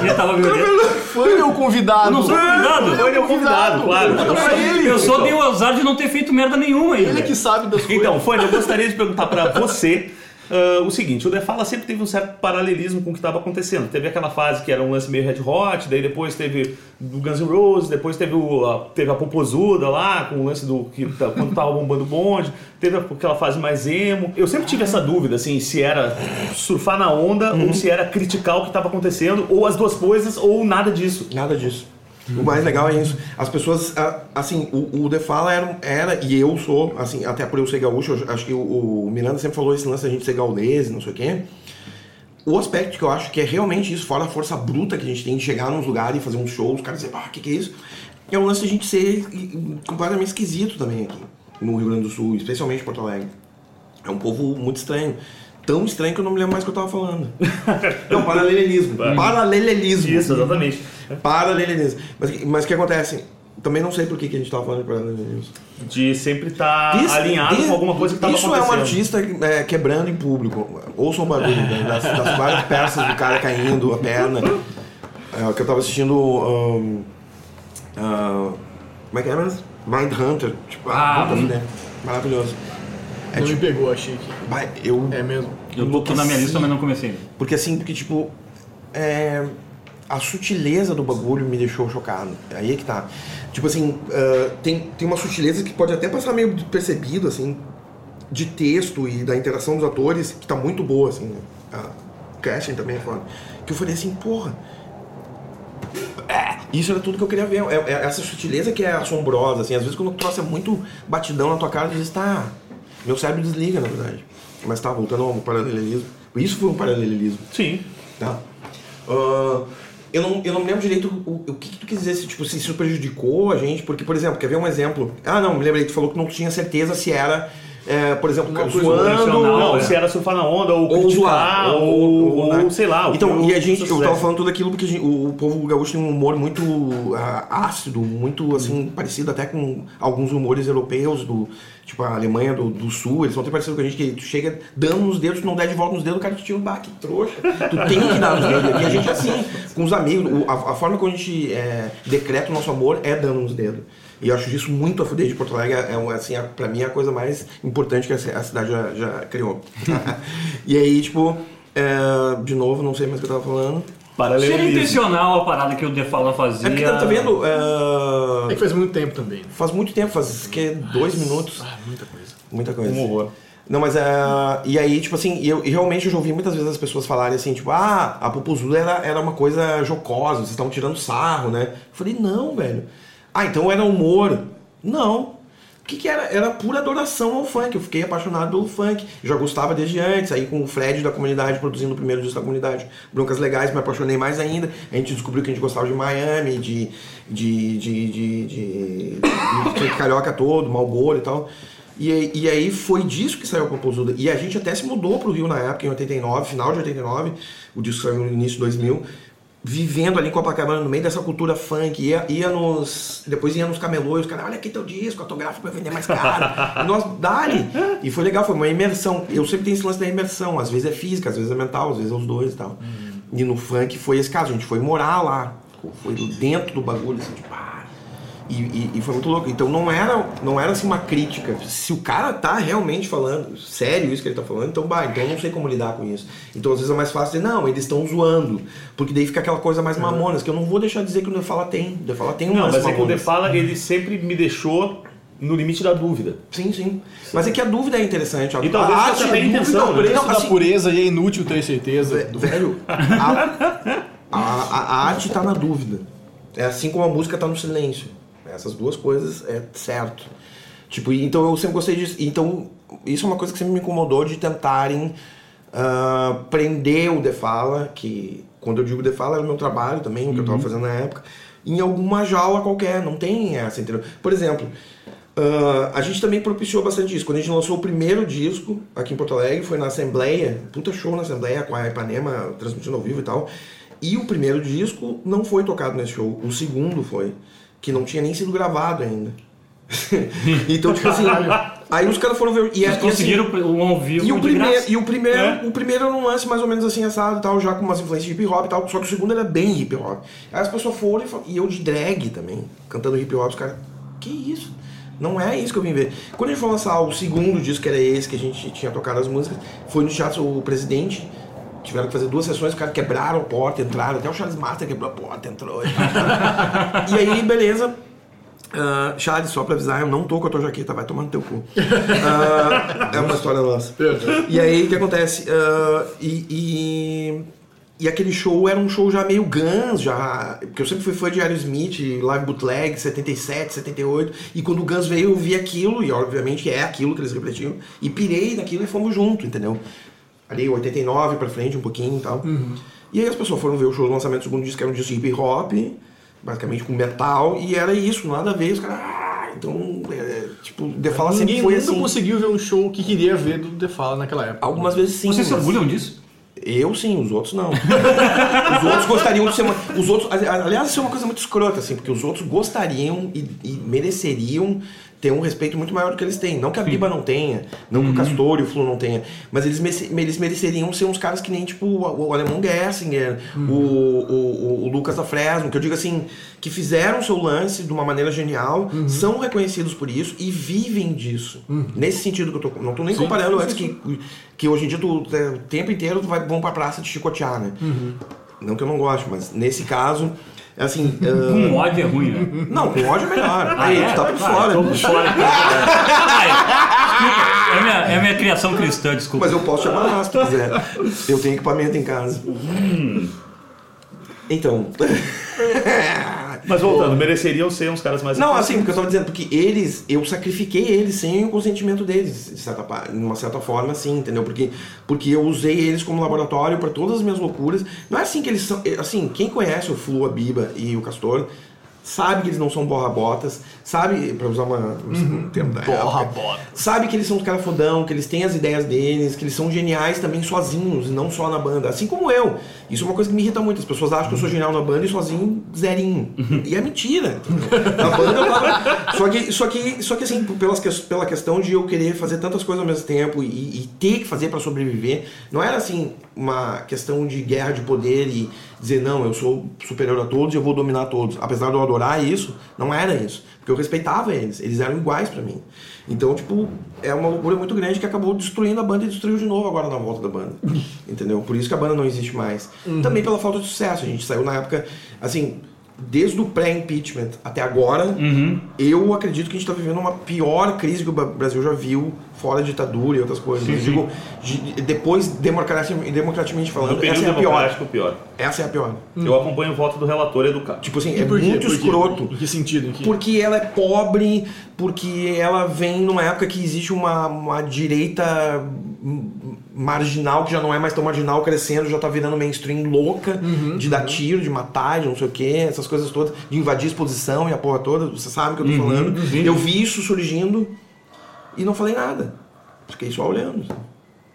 Ele tava violento. Foi meu convidado. Eu não sou convidado. Ele é o convidado, claro. Eu sou- ele. Eu só dei o azar de não ter feito merda nenhuma ainda. Ele que sabe das coisas. Então, Fanny, eu gostaria de perguntar para você ah, o seguinte: o Defala sempre teve um certo paralelismo com o que estava acontecendo. Teve aquela fase que era um lance meio Red Hot, daí depois teve do Guns N' Roses, depois teve, o, a, teve a Popozuda lá, com o lance do que tá- quando tava bombando o bonde, teve aquela fase mais emo. Eu sempre tive essa dúvida, assim, se era surfar na onda ou se era criticar o que estava acontecendo, ou as duas coisas, ou nada disso. Nada disso. O mais legal é isso. As pessoas, ah, assim, o, o The Fala era, era, e eu sou, assim, até por eu ser gaúcho, eu acho que o, o Miranda sempre falou esse lance da gente ser gaulês, não sei o quê. O aspecto que eu acho que é realmente isso, fora a força bruta que a gente tem de chegar nos lugares e fazer uns shows, os caras dizem, ah, o que, que é isso? É o lance da gente ser completamente esquisito também aqui, no Rio Grande do Sul, especialmente em Porto Alegre. É um povo muito estranho. Tão estranho que eu não me lembro mais o que eu tava falando. Não, paralelismo. Paralelismo. Isso, exatamente. Paralelismo. Mas, mas o que acontece? Também não sei por que, que a gente tava falando de paralelismo. De sempre estar Isso- alinhado isso- com alguma coisa que estava Isso acontecendo. é um artista é, quebrando em público. Ouçam o barulho né? das, das várias peças do cara caindo, a perna. É, que eu tava assistindo. um, ah, como é que é mesmo? Mind Hunter. Tipo, Ah, puta hum. Maravilhoso. É Não tipo, me pegou, achei que. vai, eu, É mesmo. Eu botou na minha lista, mas não comecei. Porque assim, porque tipo. É, a sutileza do bagulho me deixou chocado. Aí é que tá. Tipo assim, ah, tem, tem uma sutileza que pode até passar meio percebido, assim, de texto e da interação dos atores, que tá muito boa, assim. Né? A casting também é foda. Que eu falei assim, porra. é, Isso era tudo que eu queria ver. É, é essa sutileza que é assombrosa, assim. Às vezes quando o troço é muito batidão na tua cara, tu diz, tá. Meu cérebro desliga, na verdade. Mas tá, voltando ao paralelismo. Isso foi um paralelismo. Sim. Tá. Ah, eu, não, eu não me lembro direito o, o que, que tu quis dizer, se, tipo, se isso prejudicou a gente, porque, por exemplo, quer ver um exemplo? Ah, não, me lembrei, tu falou que não tinha certeza se era é, por exemplo, Uma zoando. Não, é. se era surfar na onda, ou, Ou criticar, zoar, ou, ou- ou, né? sei lá. o Então, que e a gente, eu tava falando tudo aquilo porque gente- o, o povo gaúcho tem um humor muito ah, ácido, muito assim, parecido até com alguns humores europeus, do tipo a Alemanha do, do Sul, eles são até parecidos com a gente, que tu chega dando nos dedos, tu não der de volta nos dedos, o cara te tira um baque, trouxa. Tu tem que dar nos dedos. E a gente é assim, com os amigos, o- a, a forma como a gente é, decreta o nosso amor é dando nos dedos. E eu acho isso muito a fuder de Porto Alegre, é um, assim, a, pra mim é a coisa mais importante que a, a cidade já, já criou. e aí, tipo, é, de novo, não sei mais o que eu tava falando. Seria Paralelismo. intencional a parada que o The Fala fazia. É porque tá vendo? É é, que faz muito tempo também. né? faz muito tempo, faz que dois minutos. Ah, muita coisa. Muita coisa. Um horror. Não, mas é. E aí, tipo assim, eu, e realmente eu já ouvi muitas vezes as pessoas falarem assim, tipo, ah, a Popozuda era, era uma coisa jocosa, vocês estavam tirando sarro, né? Eu falei, não, velho. Ah, então era humor. Não. O que, que era? Era pura adoração ao funk. Eu fiquei apaixonado pelo funk. Já gostava desde antes. Aí com o Fred da comunidade, produzindo o primeiro disco da comunidade, Broncas Legais, me apaixonei mais ainda. A gente descobriu que a gente gostava de Miami, de. de. de. de. de, de, de carioca todo, Malboro e tal. E, e aí foi disso que saiu a Popozuda. E a gente até se mudou pro Rio na época, em 89, final de 89. O disco saiu no início de 2000 vivendo ali em Copacabana, no meio dessa cultura funk, ia, ia nos. Depois ia nos camelôs, cara, olha aqui teu disco, autógrafo pra vender mais caro. e nós, dali! E foi legal, foi uma imersão. Eu sempre tenho esse lance da imersão, às vezes é física, às vezes é mental, às vezes é os dois e tal. E no funk foi esse caso, a gente foi morar lá, foi dentro do bagulho, assim, tipo, ah, e, e- e foi muito louco. Então não era, não era assim uma crítica. Se o cara tá realmente falando, sério isso que ele tá falando, então bah, então eu não sei como lidar com isso. Então às vezes é mais fácil dizer, não, eles estão zoando. Porque daí fica aquela coisa mais mamonas, que eu não vou deixar de dizer que o Defala tem. O Defala tem um Não, mas é que o mamonas. The Fala, ele sempre me deixou no limite da dúvida. Sim, sim. Mas é que a dúvida é interessante. A, E talvez a seja até a dúvida- intenção, né? Não, da assim, pureza e é inútil ter certeza. Do- Velho, a, a, a arte tá na dúvida. É assim como a música tá no silêncio. Essas duas coisas é certo. Tipo, então eu sempre gostei disso. Então, isso é uma coisa que sempre me incomodou de tentarem ah, prender o Defala, que quando eu digo Defala era o meu trabalho também, o que eu tava fazendo na época, em alguma jaula qualquer. Não tem essa, entendeu? Por exemplo, ah, a gente também propiciou bastante isso. Quando a gente lançou o primeiro disco aqui em Porto Alegre, foi na Assembleia, puta show na Assembleia com a Ipanema transmitindo ao vivo e tal. E o primeiro disco não foi tocado nesse show, o segundo foi, que não tinha nem sido gravado ainda. então, tipo assim, aí os caras foram ver. E, Vocês e assim, conseguiram o ao vivo e o primeiro, graça. e o primeiro, É. o primeiro era um lance mais ou menos assim assado e tal, já com umas influências de hip hop e tal, só que o segundo era bem hip hop. Aí as pessoas foram e, e eu de drag também, cantando hip hop, os caras, que isso? Não é isso que eu vim ver. Quando a gente foi lançar o segundo disco, que era esse, que a gente tinha tocado as músicas, foi no Teatro o Presidente, tiveram que fazer duas sessões, os caras quebraram a porta, entraram, até o Charles Master quebrou a porta, entrou. e aí, beleza, ah, Charles, só pra avisar, eu não tô com a tua jaqueta, vai tomar no teu cu. Ah, é uma história nossa. E aí, o que acontece? Ah, e, e, e aquele show era um show já meio Guns, já. Porque eu sempre fui fã de Aerosmith, Live Bootleg, 77, 78. E quando o Guns veio, eu vi aquilo, e obviamente é aquilo que eles repetiam. E pirei naquilo e fomos junto, entendeu? Ali, 89 pra frente, um pouquinho e tal. E aí as pessoas foram ver o show do lançamento do segundo disco, que era um disco de hip hop, basicamente com metal, e era isso, nada a ver. Os caras. "Ah", então, é, tipo, The Fala sempre Ninguém foi nunca assim. conseguiu ver um show que queria ver do The Fala naquela época. Algumas vezes sim. Vocês se orgulham disso? Eu sim, os outros não. os outros gostariam de ser uma. Os outros, ali- aliás, isso é uma coisa muito escrota, assim, porque os outros gostariam e, e mereceriam ter um respeito muito maior do que eles têm. Não que a Biba não tenha, não que o Castor e o Flu não tenha, mas eles, eles mereceriam ser uns caras que nem, tipo, o, o Alemão Gessinger, o, o, o Lucas da Fresno, que eu digo assim, que fizeram o seu lance de uma maneira genial, são reconhecidos por isso e vivem disso. Nesse sentido que eu tô. Não tô nem comparando antes que, que hoje em dia tu, é, o tempo inteiro tu vai, vão pra praça te chicotear, né? Não que eu não goste, mas nesse caso, assim. ah, Com ódio é ruim, né? não, com ódio é melhor. Ah, Aí, é? tá por Ah, fora. tô por fora. Ah, é, é minha, é minha criação cristã, desculpa. Mas eu posso te amarrar se quiser. Eu tenho equipamento em casa. Então. Mas voltando, mereceriam ser uns caras mais Não, assim, porque eu tava dizendo, porque eles, eu sacrifiquei eles sem o consentimento deles, de certa, de uma certa forma, assim, entendeu? Porque, porque eu usei eles como laboratório para todas as minhas loucuras. Não é assim que eles são. é, Assim, quem conhece o Flu, a Biba e o Castor sabe que eles não são borra-botas, sabe, pra usar uma, um termo da época, Borra-bota. sabe que eles são os caras fodão, que eles têm as ideias deles, que eles são geniais também sozinhos, e não só na banda, assim como eu. Isso é uma coisa que me irrita muito, as pessoas acham que eu sou genial na banda e sozinho, zerinho. E é mentira. Na banda eu tava... Só que, só que, só que assim, pelas, que- pela questão de eu querer fazer tantas coisas ao mesmo tempo e, e ter que fazer pra sobreviver, não era assim uma questão de guerra de poder e dizer, não, eu sou superior a todos e eu vou dominar todos. Apesar de eu adorar isso, não era isso. Porque eu respeitava eles, eles eram iguais pra mim. Então, tipo, é uma loucura muito grande que acabou destruindo a banda e destruiu de novo agora na volta da banda. Entendeu? Por isso que a banda não existe mais. Também pela falta de sucesso. A gente saiu na época, assim, desde o pré-impeachment até agora, eu acredito que a gente está vivendo uma pior crise que o Brasil já viu, fora ditadura e outras coisas. eu digo, de- depois, democraticamente, democraticamente falando, essa é a pior. pior. Essa é a pior. Eu acompanho o voto do relator educado. Tipo assim, é muito Por quê? escroto. Em que sentido? Em que... Porque ela é pobre, porque ela vem numa época que existe uma, uma direita hum, marginal, que já não é mais tão marginal, crescendo, já tá virando mainstream louca, de dar tiro, de matar, de não sei o que, essas coisas todas, de invadir exposição e a porra toda, você sabe o que eu tô falando. Eu vi isso surgindo e não falei nada. Fiquei só olhando.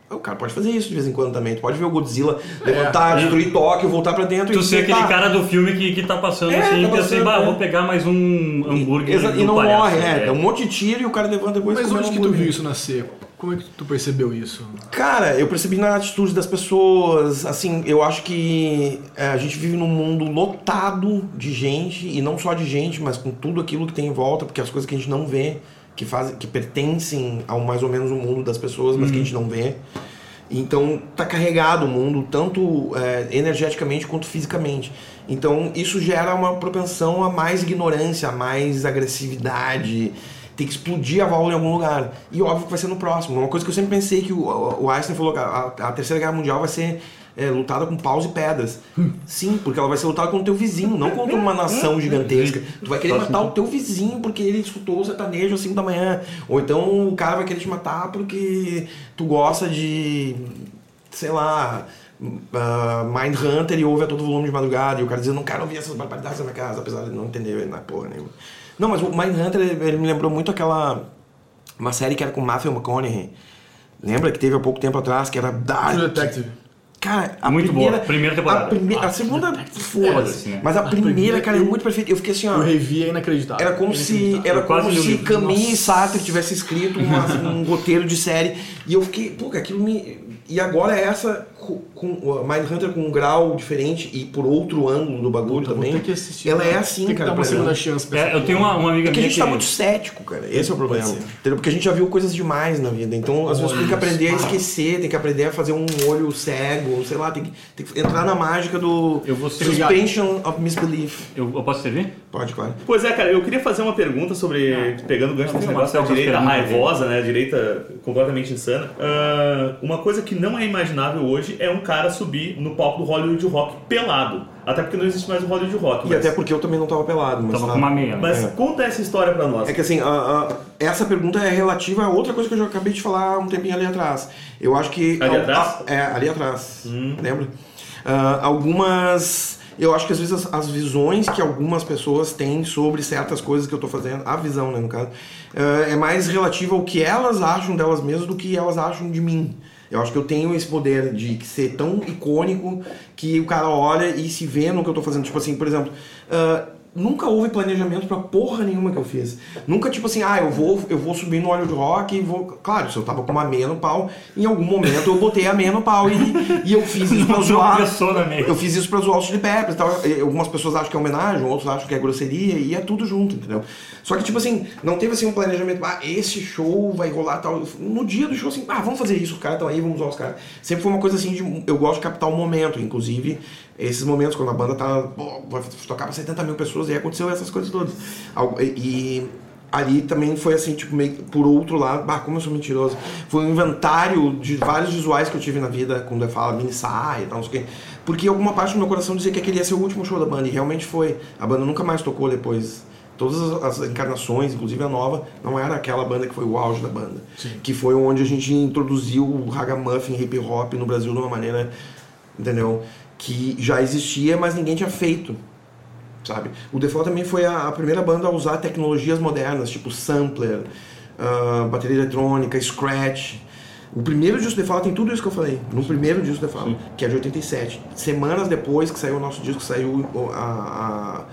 O cara pode fazer isso de vez em quando também. Tu pode ver o Godzilla levantar, destruir Tóquio, voltar pra dentro Tu e ser aquele cara do filme que, que tá passando É, assim, tá e pensa assim, passando, bah, é. vou pegar mais um hambúrguer Exa- e não palhaço, morre, é. né? Dá um monte de tiro e o cara levanta depois Mas onde um que tu viu isso nascer? Como é que tu percebeu isso? Cara, eu percebi na atitude das pessoas, assim, eu acho que é, a gente vive num mundo lotado de gente, e não só de gente, mas com tudo aquilo que tem em volta, porque as coisas que a gente não vê, que fazem, que pertencem ao mais ou menos o mundo das pessoas, mas que a gente não vê. Então tá carregado o mundo, tanto é, energeticamente quanto fisicamente. Então isso gera uma propensão a mais ignorância, a mais agressividade. Tem que explodir a válvula em algum lugar. E óbvio que vai ser no próximo. Uma coisa que eu sempre pensei que o, o Einstein falou que a, a Terceira Guerra Mundial vai ser é, lutada com paus e pedras. Sim, porque ela vai ser lutada contra o teu vizinho, não contra uma nação gigantesca. Tu vai querer matar o teu vizinho porque ele escutou o sertanejo às 5 da manhã. Ou então o cara vai querer te matar porque tu gosta de, sei lá, uh, Mindhunter e ouve a todo volume de madrugada. E o cara diz, eu não quero ouvir essas barbaridades na minha casa, apesar de não entender na porra nenhuma. Não, mas o Mindhunter, ele ele me lembrou muito aquela... Uma série que era com Matthew McConaughey. Lembra que teve há pouco tempo atrás, que era Dark. True Detective. Cara, a Muito primeira, boa. Primeira temporada. A, primeira, a Ah, segunda, foda-se. Né? Mas a primeira, primeira, cara, é eu- muito perfeita. Eu fiquei assim, ó. O revi é inacreditável. Era como se, Inacreditável. era Eu quase como se. Camus e. Sartre tivessem escrito uma- um roteiro de série. E eu fiquei, pô, aquilo me. E agora é essa com, Mindhunter com um grau diferente e por outro ângulo do bagulho Vou também. que assistir. Ela é assim, Tem que cara. dar uma chance pra É, eu tenho uma, uma amiga É que a minha gente tá muito cético, cara. Esse é o problema. Porque a gente já viu coisas demais na vida. Então, às vezes, tem que aprender a esquecer, tem que aprender a fazer um olho cego, sei lá, tem que, tem que entrar na mágica do Eu vou ser- suspension of misbelief. Eu, eu posso servir? Pode, claro. Pois é, cara, eu queria fazer uma pergunta sobre. pegando o gancho desse negócio da direita raivosa, né? A direita completamente insana. Ah, uma coisa que não é imaginável hoje é um cara subir no palco do Hollywood Rock pelado. Até porque não existe mais o Hollywood Rock. E mas- até porque eu também não tava pelado. Mas Tava tá. com uma meia. né? Mas É. conta essa história pra nós. É que assim, a- a- essa pergunta é relativa a outra coisa que eu já acabei de falar um tempinho ali atrás. Eu acho que. Ali a- atrás? a- é, ali atrás. Lembra? Ah, algumas. Eu acho que às vezes as, as visões que algumas pessoas têm sobre certas coisas que eu tô fazendo, a visão, né, no caso, ah, é mais relativa ao que elas acham delas mesmas do que elas acham de mim. Eu acho que eu tenho esse poder de ser tão icônico que o cara olha e se vê no que eu tô fazendo. Tipo assim, por exemplo, ah, nunca houve planejamento pra porra nenhuma que eu fiz. Nunca, tipo assim, ah, eu vou, eu vou subir no óleo de rock e vou. Claro, se eu tava com uma meia no pau, em algum momento eu botei a meia no pau e, e eu fiz isso pra zoar. Eu fiz isso pra zoar os Chili Peppers tal. E Algumas pessoas acham que é homenagem, outros acham que é grosseria, e é tudo junto, entendeu? Só que, tipo assim, não teve assim um planejamento, ah, esse show vai rolar tal. No dia do show, assim, ah, vamos fazer isso, os caras estão aí, vamos usar os caras. Sempre foi uma coisa assim de. Eu gosto de captar o momento, inclusive, esses momentos quando a banda tá. Pô, vai tocar pra 70 mil pessoas, e aí aconteceu essas coisas todas. E. e Ali também foi assim, tipo, meio por outro lado, bah, como eu sou mentiroso. Foi um inventário de vários visuais que eu tive na vida, quando eu falo mini saia e tal, não sei o quê. Porque alguma parte do meu coração dizia que aquele ia ser o último show da banda, e realmente foi. A banda nunca mais tocou depois. Todas as encarnações, inclusive a nova, não era aquela banda que foi o auge da banda. Que foi onde a gente introduziu o ragamuffin, hip hop no Brasil de uma maneira, entendeu? Que já existia, mas ninguém tinha feito. sabe? O Fall também foi a, a primeira banda a usar tecnologias modernas, tipo sampler, ah, bateria eletrônica, scratch. O primeiro disco The Fall tem tudo isso que eu falei, no primeiro disco The Fall, que é de 87. Semanas depois que saiu o nosso disco, saiu a, a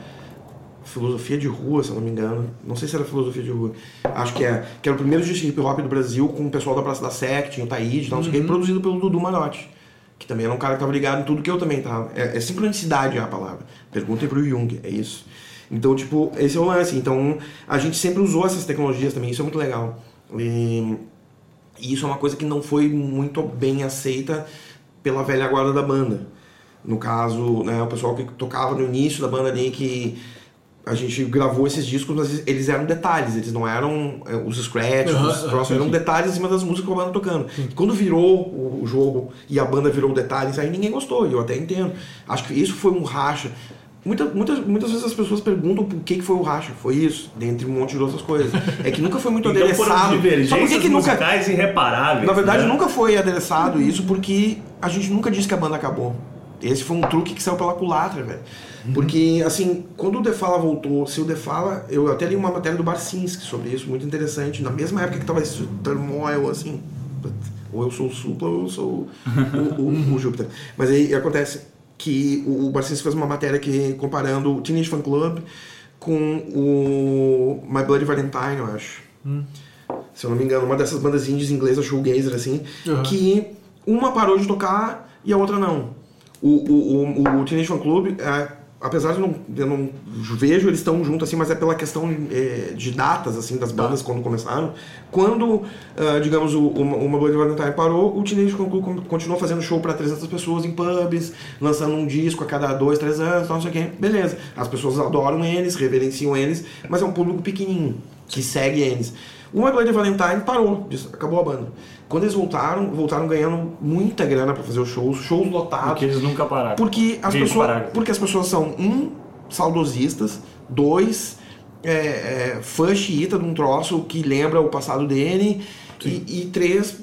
Filosofia de Rua, se eu não me engano. Não sei se era Filosofia de Rua. Acho que é. Que era o primeiro disco de hip hop do Brasil com o pessoal da Praça da Sec, tinha o Taíde, não sei o quê, produzido pelo Dudu Marotti. Que também era um cara que tava ligado em tudo que eu também tava. É, é sincronicidade a palavra. Perguntem pro Jung, é isso. Então, tipo, esse é o lance. Então, a gente sempre usou essas tecnologias também, isso é muito legal. E, e isso é uma coisa que não foi muito bem aceita pela velha guarda da banda. No caso, né, o pessoal que tocava no início da banda ali, que a gente gravou esses discos, mas eles eram detalhes, eles não eram é, os scratches, Aham, os troços, eram detalhes em cima das músicas que a banda tocando. Quando virou o, jogo e a banda virou detalhes, aí ninguém gostou, e eu até entendo. Acho que isso foi um racha. Muita, muitas, muitas vezes as pessoas perguntam por que, que foi o racha. Foi isso, dentre um monte de outras coisas. É que nunca foi muito Então foram adereçado. Só por que, que nunca. irreparáveis. Na verdade, né? nunca foi adereçado isso porque a gente nunca disse que a banda acabou. Esse foi um truque que saiu pela culatra, velho. Porque, assim, quando o Defala voltou, se o Defala. Eu até li uma matéria do Barcinski sobre isso, muito interessante. Na mesma época que tava esse turmoil, assim. Ou eu sou o Supla ou eu sou o, o- o Júpiter. Mas aí acontece que o, o Barcinski fez uma matéria que, comparando o Teenage Fan Club com o My Bloody Valentine, eu acho se eu não me engano, uma dessas bandas indies inglesas, shoegazer, assim, Uhum. que uma parou de tocar e a outra não. O, o, o, o Teenage Fan Club, é, apesar de não, eu não vejo eles tão juntos assim, mas é pela questão é, de datas, assim, das bandas quando começaram. Quando, ah, digamos, o, o, o My Bloody Valentine parou, o Teenage Fan Club con- continuou fazendo show para 300 pessoas em pubs, lançando um disco a cada dois, três anos, não sei o quê. Beleza. As pessoas adoram eles, reverenciam eles, mas é um público pequenininho que segue eles. O My Bloody Valentine parou, acabou a banda. Quando eles voltaram, voltaram ganhando muita grana para fazer os shows, shows lotados. Porque eles nunca pararam. Porque as, Eles pessoas, pararam. porque as pessoas são, um, saudosistas, dois, é, é, fã xiita de um troço que lembra o passado dele, e, e três,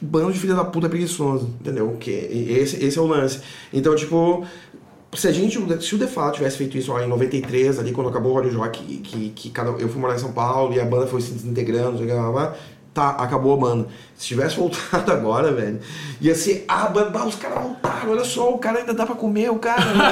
bando de filha da puta preguiçoso, entendeu? Que, esse, esse é o lance. Então, tipo, se a gente, se o The tivesse feito isso ó, em 93, ali quando acabou o Jock, que, que, que cada, eu fui morar em São Paulo e a banda foi se desintegrando, blá, blá, blá, tá, acabou a banda. Se tivesse voltado agora, velho, ia ser, ah, banda, bah, os caras voltaram, olha só, o cara ainda dá pra comer, o cara, né?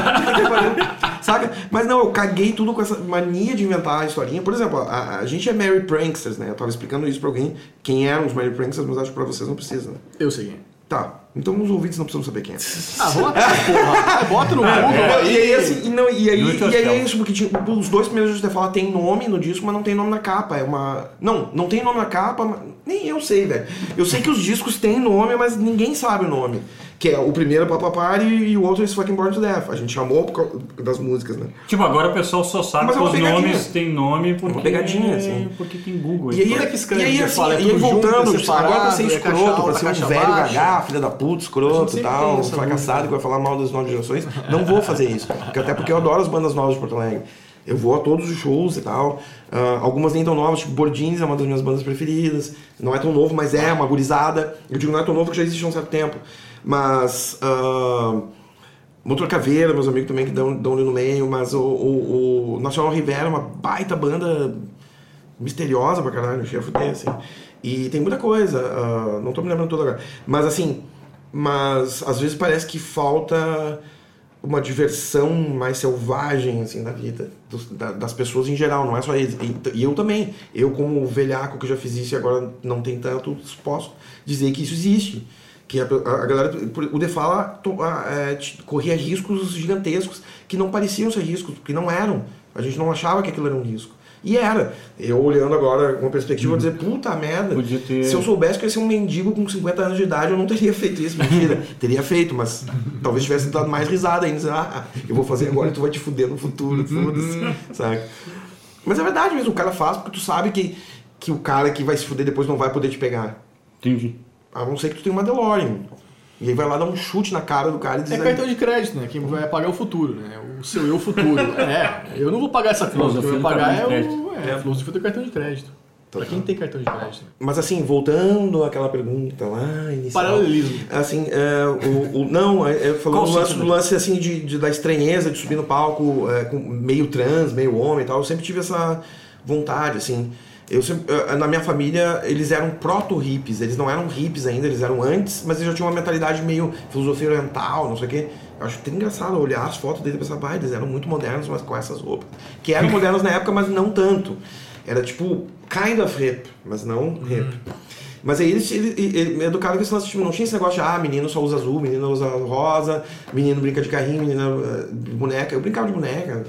Pariu. saca? Mas não, eu caguei tudo com essa mania de inventar a historinha. Por exemplo, a, a gente é Mary Pranksters, né? Eu tava explicando isso pra alguém, quem eram os Mary Pranksters, mas acho que pra vocês não precisa, né? Eu sei é. Tá, então os ouvintes não precisam saber quem é. Ah, vamos atrás, porra. Bota no Google. É, e aí, assim, e, não, e, aí, e aí é isso, porque tinha, os dois primeiros discos de fala tem nome no disco, mas não tem nome na capa. É uma. Não, não tem nome na capa, mas- nem eu sei, velho. Eu sei que os discos têm nome, mas ninguém sabe o nome. Que é o primeiro é Papa Party e o outro é Fucking Born to Death. A gente chamou por causa das músicas, né? Tipo, agora o pessoal só sabe Mas é que uma os pegadinha. nomes têm nome porque, uma pegadinha, assim. porque tem Google. E aí, é e aí, assim, fala? É e aí voltando, é separado, agora pra ser é escroto, pra ser um velho gagá, filha da puta, Gente escroto e tal, fracassado que vai falar mal das novas gerações, não vou fazer isso. Porque- Até porque eu adoro as bandas novas de Porto Alegre. Eu vou a todos os shows e tal. Ah, algumas nem tão novas, tipo Bordins é uma das minhas bandas preferidas. Não é tão novo, mas é uma gurizada. Eu digo não é tão novo porque já existe há um certo tempo. Mas. ah, Motor Caveira, meus amigos também que dão, dão ali no meio, mas o, o, o Nacional Rivera é uma baita banda misteriosa pra caralho, fuder, assim. E tem muita coisa, ah, não tô me lembrando toda agora. Mas assim, mas às vezes parece que falta uma diversão mais selvagem, assim, na vida da- das pessoas em geral, não é só eles. E, eu também. Eu, como velhaco que já fiz isso e agora não tem tanto, posso dizer que isso existe. Que a, a- galera, o Defala to- a- é, corria riscos gigantescos que não pareciam ser riscos, porque não eram. A gente não achava que aquilo era um risco. E era. Eu olhando agora com uma perspectiva, vou dizer, puta merda. Podia ter- Se eu soubesse que eu ia ser um mendigo com 50 anos de idade, eu não teria feito isso. Mentira. teria feito, mas talvez tivesse dado mais risada ainda. Ah, eu vou fazer agora e tu vai te fuder no futuro. Foda-se. sabe? Mas é verdade mesmo, o cara faz porque tu sabe que, que o cara que vai se fuder depois não vai poder te pegar. Entendi. A não ser que tu tenha uma DeLorean. E aí vai lá dar um chute na cara do cara e É dizer. cartão de crédito, né? Quem vai pagar é o futuro, né? O seu eu futuro. É, eu não vou pagar essa que eu Filosofia vou do pagar é o. É, a filosofia do cartão de crédito. Pra quem tem cartão de crédito. Mas assim, voltando àquela pergunta lá inicial. Paralelismo. Assim, é, o, o- não, é, é, falando do lance, do lance assim de, de- da estranheza de subir no palco é, com meio trans, meio homem e tal. Eu sempre tive essa vontade, assim. Eu sempre, eh, na minha família, eles eram proto-hippies, eles não eram hippies ainda, eles eram antes, mas eles já tinham uma mentalidade meio filosofia oriental, não sei o quê. Eu acho até engraçado olhar as fotos deles e pensar, "Bah, eles eram muito modernos, mas com essas roupas. Que eram modernos na época, mas não tanto. Era tipo, kind of hip, mas não hip. Mas aí eles, eles, eles me educaram com esse lance, tipo, não tinha esse negócio de, ah, menino só usa azul, menino usa rosa, menino brinca de carrinho, menina eh, de boneca. Eu brincava de boneca,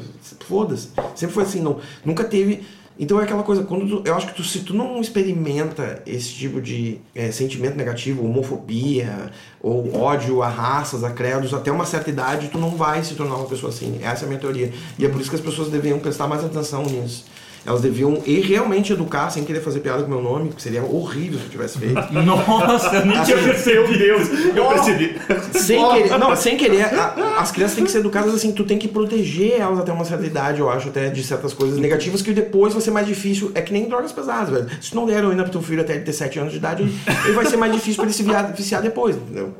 foda-se. Sempre foi assim, não, nunca teve... Então é aquela coisa, quando tu- eu acho que tu, se tu não experimenta esse tipo de eh, sentimento negativo, homofobia, ou ódio a raças, a credos, até uma certa idade, tu não vai se tornar uma pessoa assim. Essa é a minha teoria. E é por isso que as pessoas deveriam prestar mais atenção nisso. Elas deviam e realmente educar sem querer fazer piada com meu nome, que seria horrível se eu tivesse feito. Nossa, eu nem tinha Assim, percebido. Meu Deus, eu percebi. sem querer, não, sem querer, a- as crianças têm que ser educadas assim, tu tem que proteger elas até uma certa idade, eu acho, até de certas coisas negativas que depois vai ser mais difícil. É que nem drogas pesadas, velho. Se tu não der heroína pro teu filho até ele ter 7 anos de idade, ele, vai ser mais difícil pra ele se viar- viciar depois, entendeu?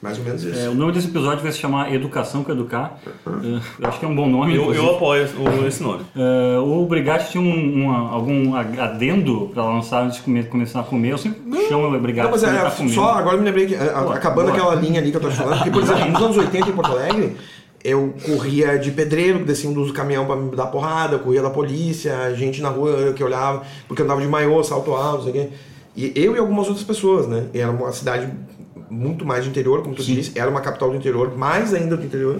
Mais ou menos isso. É, o nome desse episódio vai se chamar Educação com Educar. É, eu acho que é um bom nome. Eu, eu apoio o- esse nome. É, o Brigatti tinha um, algum adendo pra lançar antes de comer- começar a comer. Eu sempre chamo o Brigatti Não, mas é, tá só agora eu me lembrei que, é, Boa, acabando boa. aquela linha ali que eu tô falando, porque, por exemplo, nos anos 80 em Porto Alegre, eu corria de pedreiro, que descia do caminhão pra me dar porrada, eu corria da polícia, gente na rua que olhava, porque eu andava de maiô, salto alto, não sei o quê. E eu e algumas outras pessoas, né? E era uma cidade muito mais de interior, como tu disse, era uma capital do interior, mais ainda do interior.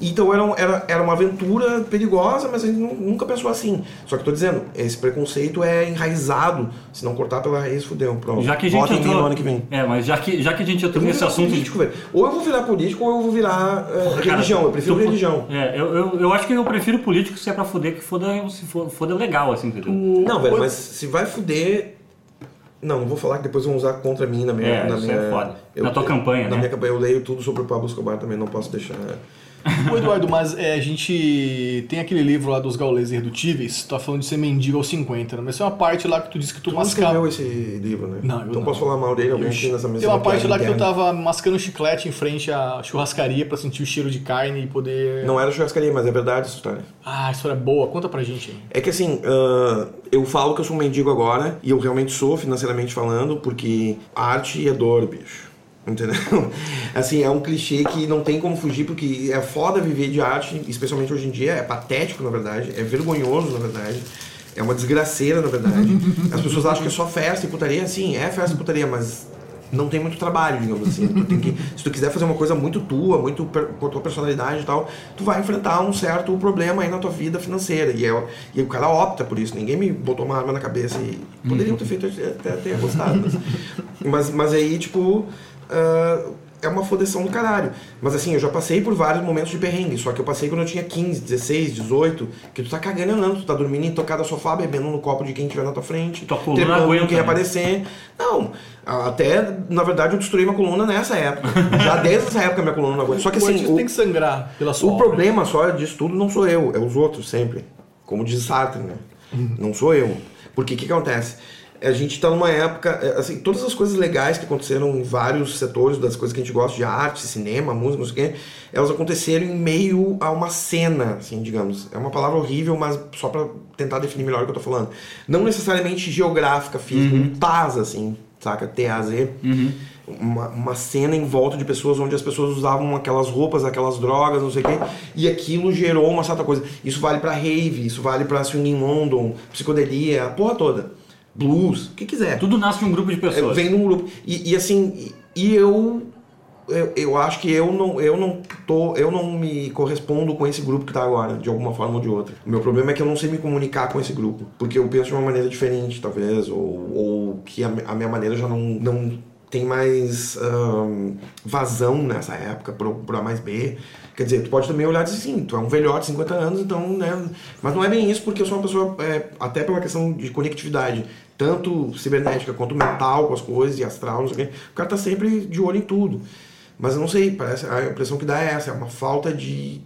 Então era, era, era uma aventura perigosa, mas a gente nu- nunca pensou assim. Só que eu tô dizendo, esse preconceito é enraizado. Se não cortar pela raiz, fudeu. Pronto. Já que a gente Votem entrou, no ano que vem. É, mas já que, já que a gente Eu entrou nesse assunto. político, velho. Ou eu vou virar político ou eu vou virar eh, Cara, religião. Eu prefiro tu- religião. É, eu, eu, eu acho que eu prefiro político se é pra fuder, que foda, se for, foda legal, assim, entendeu? Não, velho, mas se vai fuder. Não, não vou falar que depois vão usar contra mim na minha. É, na isso minha é foda. Na tua campanha, Na né? minha campanha eu leio tudo sobre o Pablo Escobar também, não posso deixar. Ô Eduardo, mas é, a gente tem aquele livro lá dos gaulês irredutíveis, tu tá falando de ser mendigo aos 50, né? Mas tem uma parte lá que tu disse que tu, Tu não mascava. escreveu esse livro, né? Não, eu então não. posso falar mal dele, alguém Eu- nessa mesa. Tem uma parte lá que tu interna. tava mascando chiclete em frente à churrascaria pra sentir o cheiro de carne e poder. Não era churrascaria, mas é verdade essa história. Ah, história boa, conta pra gente aí. É que assim, ah, eu falo que eu sou um mendigo agora, e eu realmente sou, financeiramente falando, porque arte é dor, bicho. Entendeu? Assim, é um clichê que não tem como fugir, porque é foda viver de arte, especialmente hoje em dia, é patético, na verdade, é vergonhoso, na verdade. É uma desgraceira, na verdade. As pessoas acham que é só festa e putaria. Sim, é festa e putaria, mas não tem muito trabalho, digamos assim. Tu que- se tu quiser fazer uma coisa muito tua, muito per- com a tua personalidade e tal, tu vai enfrentar um certo problema aí na tua vida financeira. E, é, e o cara opta por isso. Ninguém me botou uma arma na cabeça e poderiam ter feito até ter gostado. Mas, mas, mas aí, tipo. Ah, é uma fodeção do caralho. Mas assim, eu já passei por vários momentos de perrengue. Só que eu passei quando eu tinha 15, 16, 18. Que tu tá cagando andando, tu tá dormindo em tocada no sofá, bebendo no copo de quem tiver na tua frente. Tua coluna trepando aguenta, quem né? aparecer. Não, até, na verdade, eu destruí minha coluna nessa época. Já desde essa época minha coluna não aguenta. Só que assim, o, tem que sangrar pela sua o obra. problema só disso tudo não sou eu, é os outros sempre. Como diz Sartre, né? Não sou eu. Porque o que acontece? A gente está numa época, é, assim, todas as coisas legais que aconteceram em vários setores das coisas que a gente gosta de arte, cinema, música, não sei o quê, elas aconteceram em meio a uma cena, assim, digamos. É uma palavra horrível, mas só para tentar definir melhor o que eu tô falando. Não necessariamente geográfica, física, um TAZ, assim, saca? T-A-Z. Uma, uma cena em volta de pessoas onde as pessoas usavam aquelas roupas, aquelas drogas, não sei o quê, e aquilo gerou uma certa coisa. Isso vale pra rave, isso vale pra swing in London, psicodelia, a porra toda. Blues, o que quiser. Tudo nasce de um grupo de É, pessoas. vem num grupo. E, e assim, e, eu, eu. Eu acho que eu não, eu não tô, eu não me correspondo com esse grupo que tá agora, de alguma forma ou de outra. O meu problema é que eu não sei me comunicar com esse grupo, porque eu penso de uma maneira diferente, talvez, ou, ou que a, a minha maneira já não, não tem mais ahn, vazão nessa época pro, pro A mais B. Quer dizer, tu pode também olhar e dizer assim, tu é um velhote de 50 anos, então, né? Mas não é bem isso, porque eu sou uma pessoa, é, até pela questão de conectividade, tanto cibernética quanto mental com as coisas e astral, não sei o quê. O cara tá sempre de olho em tudo. Mas eu não sei, parece, a impressão que dá é essa, é uma falta de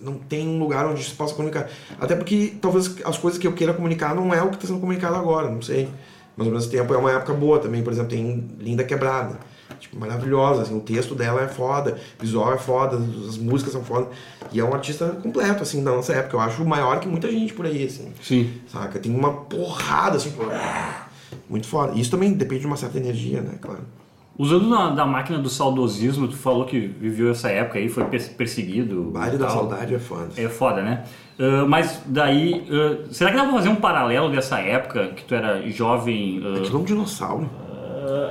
não tem um lugar onde se possa comunicar. Até porque talvez as coisas que eu queira comunicar não é o que está sendo comunicado agora, não sei. Mas ao mesmo tempo é uma época boa também, por exemplo, tem Linda Quebrada. Tipo, maravilhosa, assim, o texto dela é foda, o visual é foda, as músicas são foda. E é um artista completo, assim, da nossa época. Eu acho maior que muita gente por aí, assim. Sim. Saca? Tem uma porrada, assim, tipo, muito foda. Isso também depende de uma certa energia, né, claro. Usando na, da máquina do saudosismo, tu falou que viveu essa época aí, foi pers- perseguido. O baile da saudade é foda. É foda, né? Ah, mas daí, ah, será que dá pra fazer um paralelo dessa época que tu era jovem? Aquilo é um dinossauro.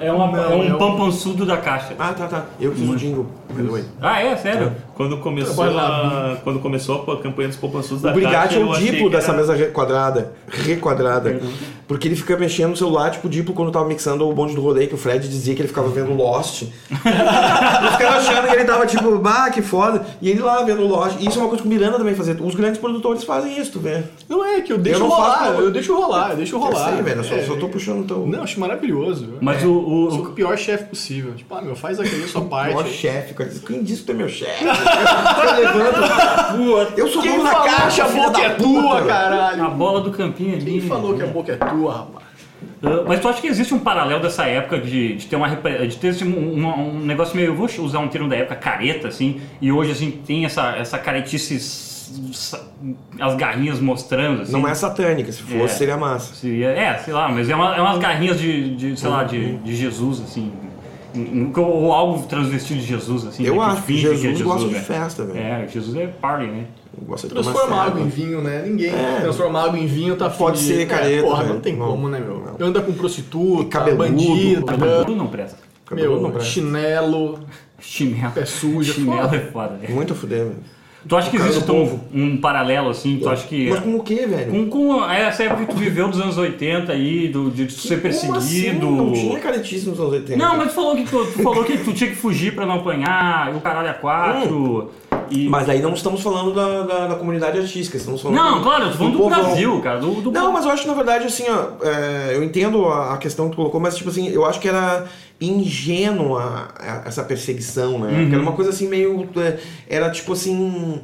É, uma, Não, é um é um- pampançudo da caixa. Ah, tá, tá. Eu fiz o jingle, by the way. Ah, é? Sério? Quando começou, a, quando começou a campanha dos poupançudos da O Brigatti é eu o Diplo dessa era- mesa requadrada. Requadrada. Porque ele fica mexendo no celular, tipo o Diplo quando tava mixando o bonde do rolê, que o Fred dizia que ele ficava vendo Lost. Os caras achando que ele tava tipo, bah, que foda. E ele lá vendo Lost. E isso é uma coisa que o Miranda também fazia. Os grandes produtores fazem isso, tu vê. Não é que eu deixo Eu rolar, faço- eu deixo rolar, eu deixo rolar. Eu sei, velho. Eu só, É. só tô puxando o teu. Não, acho maravilhoso. Mas É. o- o- Eu sou o pior chefe possível. Tipo, ah, meu, faz aqui a sua parte. Pior chefe, cara. Quem disse que tu é meu chefe? Eu levanto. Eu sou Quem dono da falou que caixa, a boca é tua, caralho? A bola do campinho ali. Quem falou que a boca é tua, rapaz? Ah, Mas tu acha que existe um paralelo dessa época de, de ter uma de ter assim, um, um- negócio meio, eu vou usar um termo da época, careta, assim, e hoje assim tem essa, essa caretice, as garrinhas mostrando, assim. Não é satânica, se fosse É. seria massa. Seria, é, sei lá, mas é, uma- é umas garrinhas de, de, sei lá, de, de Jesus, assim. Um- um- Ou algo transvestido de Jesus, assim. Eu né, acho que finge Jesus, que é gosta de né? festa, velho. É, Jesus é party, né? Gosta de tomar Transformar água em vinho, né? Ninguém É. transforma água em vinho, tá Pode ser careta, Porra, velho. não tem Não. como, né, meu? Não. Anda com prostituta, Cabeludo, bandido, Tudo não presta. Cabelo não meu, presta. chinelo. Chinelo. Pé sujo, é Chinelo foda. é foda, né? Muito fuder, velho. Tu acha que existe do um, um paralelo, assim? Tu acha que... Mas com o quê, velho? Com, com essa época que tu viveu dos anos 80 aí, do, de ser assim? perseguido. Não tinha caretice nos anos 80. Não, mas tu falou que tu, tu falou que tu tinha que fugir pra não apanhar, e o caralho é quatro. E... Mas aí não estamos falando da, da, da comunidade artística, estamos falando Não, claro, eu tô falando do, povão. Brasil, cara. Do, do Não, mas eu acho que na verdade, assim, ó, é, eu entendo a, a questão que tu colocou, mas tipo assim, eu acho que era ingênua essa perseguição, né? Uhum. Era uma coisa assim meio. é, Era tipo assim.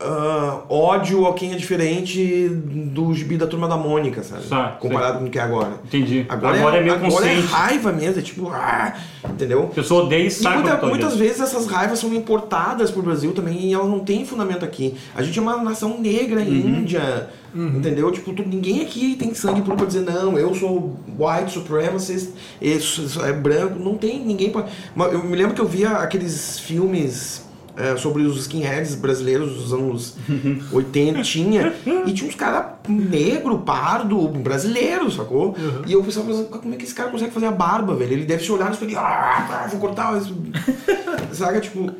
Ah, ódio a quem é diferente do gibi da turma da Mônica, sabe? Tá, Comparado com o que é agora. Entendi. Agora, Agora é meio agora é consciente. raiva mesmo, é tipo, ah, entendeu? A pessoa odeia e sabe muita- tá muitas vezes essas raivas são importadas pro Brasil também e elas não têm fundamento aqui. A gente é uma nação negra, Uhum. índia, entendeu? Tipo, tu- ninguém aqui tem sangue puro pra dizer, não, eu sou white supremacist, isso, isso é branco. Não tem ninguém pra... Eu me lembro que eu via aqueles filmes é, sobre os skinheads brasileiros dos anos 80 tinha, e tinha uns caras negro, pardo, brasileiro, sacou? E eu pensava, mas como é que esse cara consegue fazer a barba, velho? Ele deve se olhar e ah, vou cortar. Saca, tipo,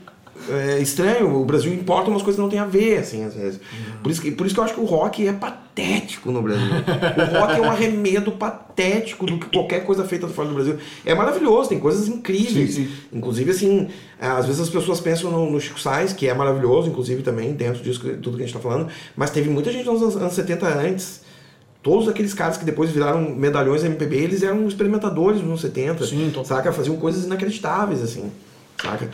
é estranho, o Brasil importa umas coisas que não tem a ver, assim, às vezes. Por, isso que, por isso que eu acho que o rock é patético no Brasil. O rock é um arremedo patético do que qualquer coisa feita fora do Brasil. É maravilhoso, tem coisas incríveis. Inclusive, assim, às vezes as pessoas pensam no, no Chico Sainz, que é maravilhoso, inclusive, também, dentro disso, tudo que a gente tá falando, mas teve muita gente nos anos, anos 70 antes. Todos aqueles caras que depois viraram medalhões MPB, eles eram experimentadores nos anos 70. Sim, total. saca? Faziam coisas inacreditáveis, assim. Saca?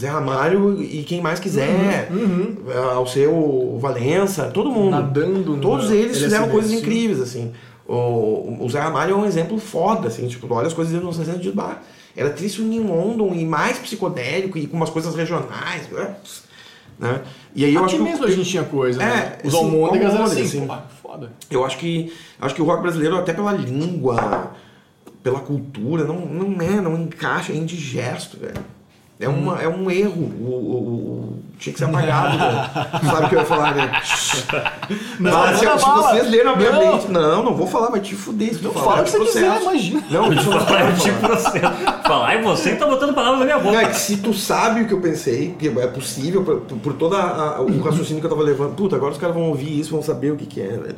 Zé Ramalho e quem mais quiser. Ao seu Valença, todo mundo. Nadando Todos eles fizeram LSD, coisas sim. incríveis, assim. O, o Zé Ramalho é um exemplo foda, assim. Tipo, olha as coisas nos 60 de bar. Era triste em London e mais psicodélico e com umas coisas regionais. Né? E aí eu acho Aqui que. mesmo a gente tinha coisa, né? É, Os assim, almôndegas eram assim, assim. pô, foda. Eu acho que acho que o rock brasileiro, até pela língua, pela cultura, não, não é, não encaixa, é indigesto, velho. É, uma, é um erro. O, o- o- tinha que ser apagado, velho. Sabe o que eu ia falar, né? Mas se, se vocês leram a minha Não. mente. Não, não vou falar, vai te fuder. Não falar, fala eu o que te você quiser, processo. imagina. Não, isso não Falar vai de processo. Falar, e você que tá botando palavras na minha boca. não, é que se tu sabe o que eu pensei, que é possível, por, por todo o raciocínio que eu tava levando, puta, agora os caras vão ouvir isso, vão saber o que que é, velho.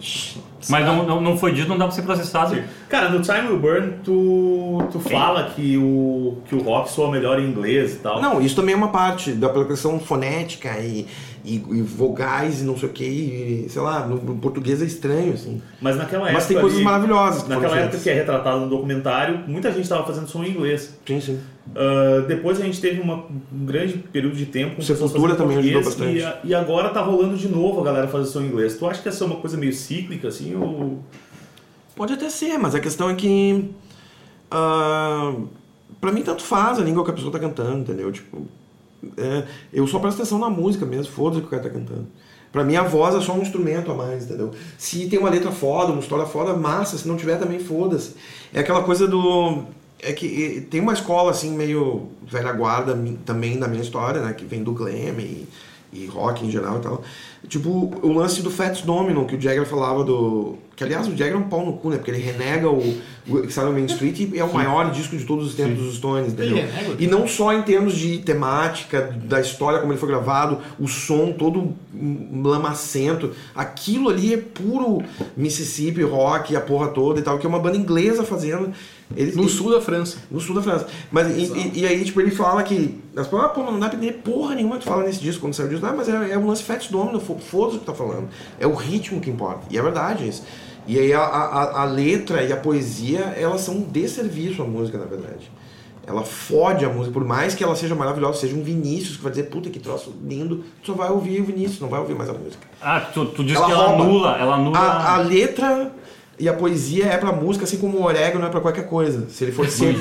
Mas não, não, não foi dito, não dá pra ser processado. Cara, no Time Will Burn, tu, tu fala que o, que o rock soa melhor em inglês e tal. Não, isso também é uma parte da questão fonética e, e, e vogais e não sei o que, e, sei lá, no, no português é estranho, assim. Mas naquela época. Mas tem coisas ali- maravilhosas que Naquela época que é retratado no documentário, muita gente estava fazendo som em inglês. Sim, sim. Ah, depois a gente teve uma- um grande período de tempo Sepultura também ajudou bastante. E, e agora tá rolando de novo a galera fazer som em inglês. Tu acha que essa é uma coisa meio cíclica, assim, ou... Pode até ser, mas a questão é que. ah, pra mim, tanto faz a língua que a pessoa tá cantando, entendeu? Tipo, é, eu só presto atenção na música mesmo, foda-se o que o cara tá cantando. Pra mim, a voz é só um instrumento a mais, entendeu? Se tem uma letra foda, uma história foda, massa. Se não tiver, também foda-se. É aquela coisa do. É que tem uma escola, assim, meio velha guarda também da minha história, né? Que vem do glam e, e rock em geral e tal. Tipo, o lance do Fats Domino, que o Jagger falava do... Que, aliás, o Jagger é um pau no cu, né? Porque ele renega o, o on Main Street e é o maior disco de todos os tempos dos Stones, entendeu? Ele renega? E não só em termos de temática, da história, como ele foi gravado, o som todo lamacento. Aquilo ali é puro Mississippi rock, a porra toda e tal, que é uma banda inglesa fazendo. Eles, No eles- sul da França. no sul da França. Mas e, e- aí, tipo, ele fala que. As pessoas, ah, pô, não dá pra entender porra nenhuma que tu fala nesse disco quando saiu o disco. Ah, mas é, é um lance Fats Domino, foda-se o que tá falando. É o ritmo que importa. E é verdade isso. E aí a, a, a letra e a poesia, elas são um desserviço à música, na verdade. Ela fode a música, por mais que ela seja maravilhosa, seja um Vinícius que vai dizer, puta que troço lindo, tu só vai ouvir o Vinícius, não vai ouvir mais a música. Ah, tu, tu disse Ela que ela rouba. anula, ela anula... A, a letra e a poesia é pra música, assim como o orégano é pra qualquer coisa. Se ele for seco.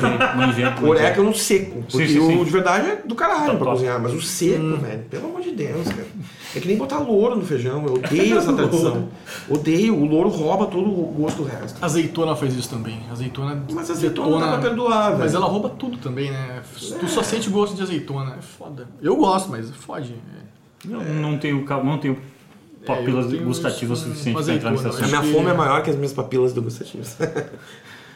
O orégano seco. Porque sim, sim. o de verdade é do caralho Tá pra top. cozinhar. Mas o seco, velho, pelo amor de Deus, cara. É que nem botar louro no feijão. Eu odeio essa tradição. Odeio. O louro rouba todo o gosto do resto. Azeitona faz isso também. Azeitona. Mas azeitona dá pra perdoar, velho. Mas ela rouba tudo também, né? Tu só sente gosto de azeitona. É foda. Eu gosto, mas fode. É. Não, não tenho, não tenho papilas eu tenho gustativas isso, suficientes uma pra entrar nesse azeitona, A assunto. minha que- fome é maior que as minhas papilas degustativas.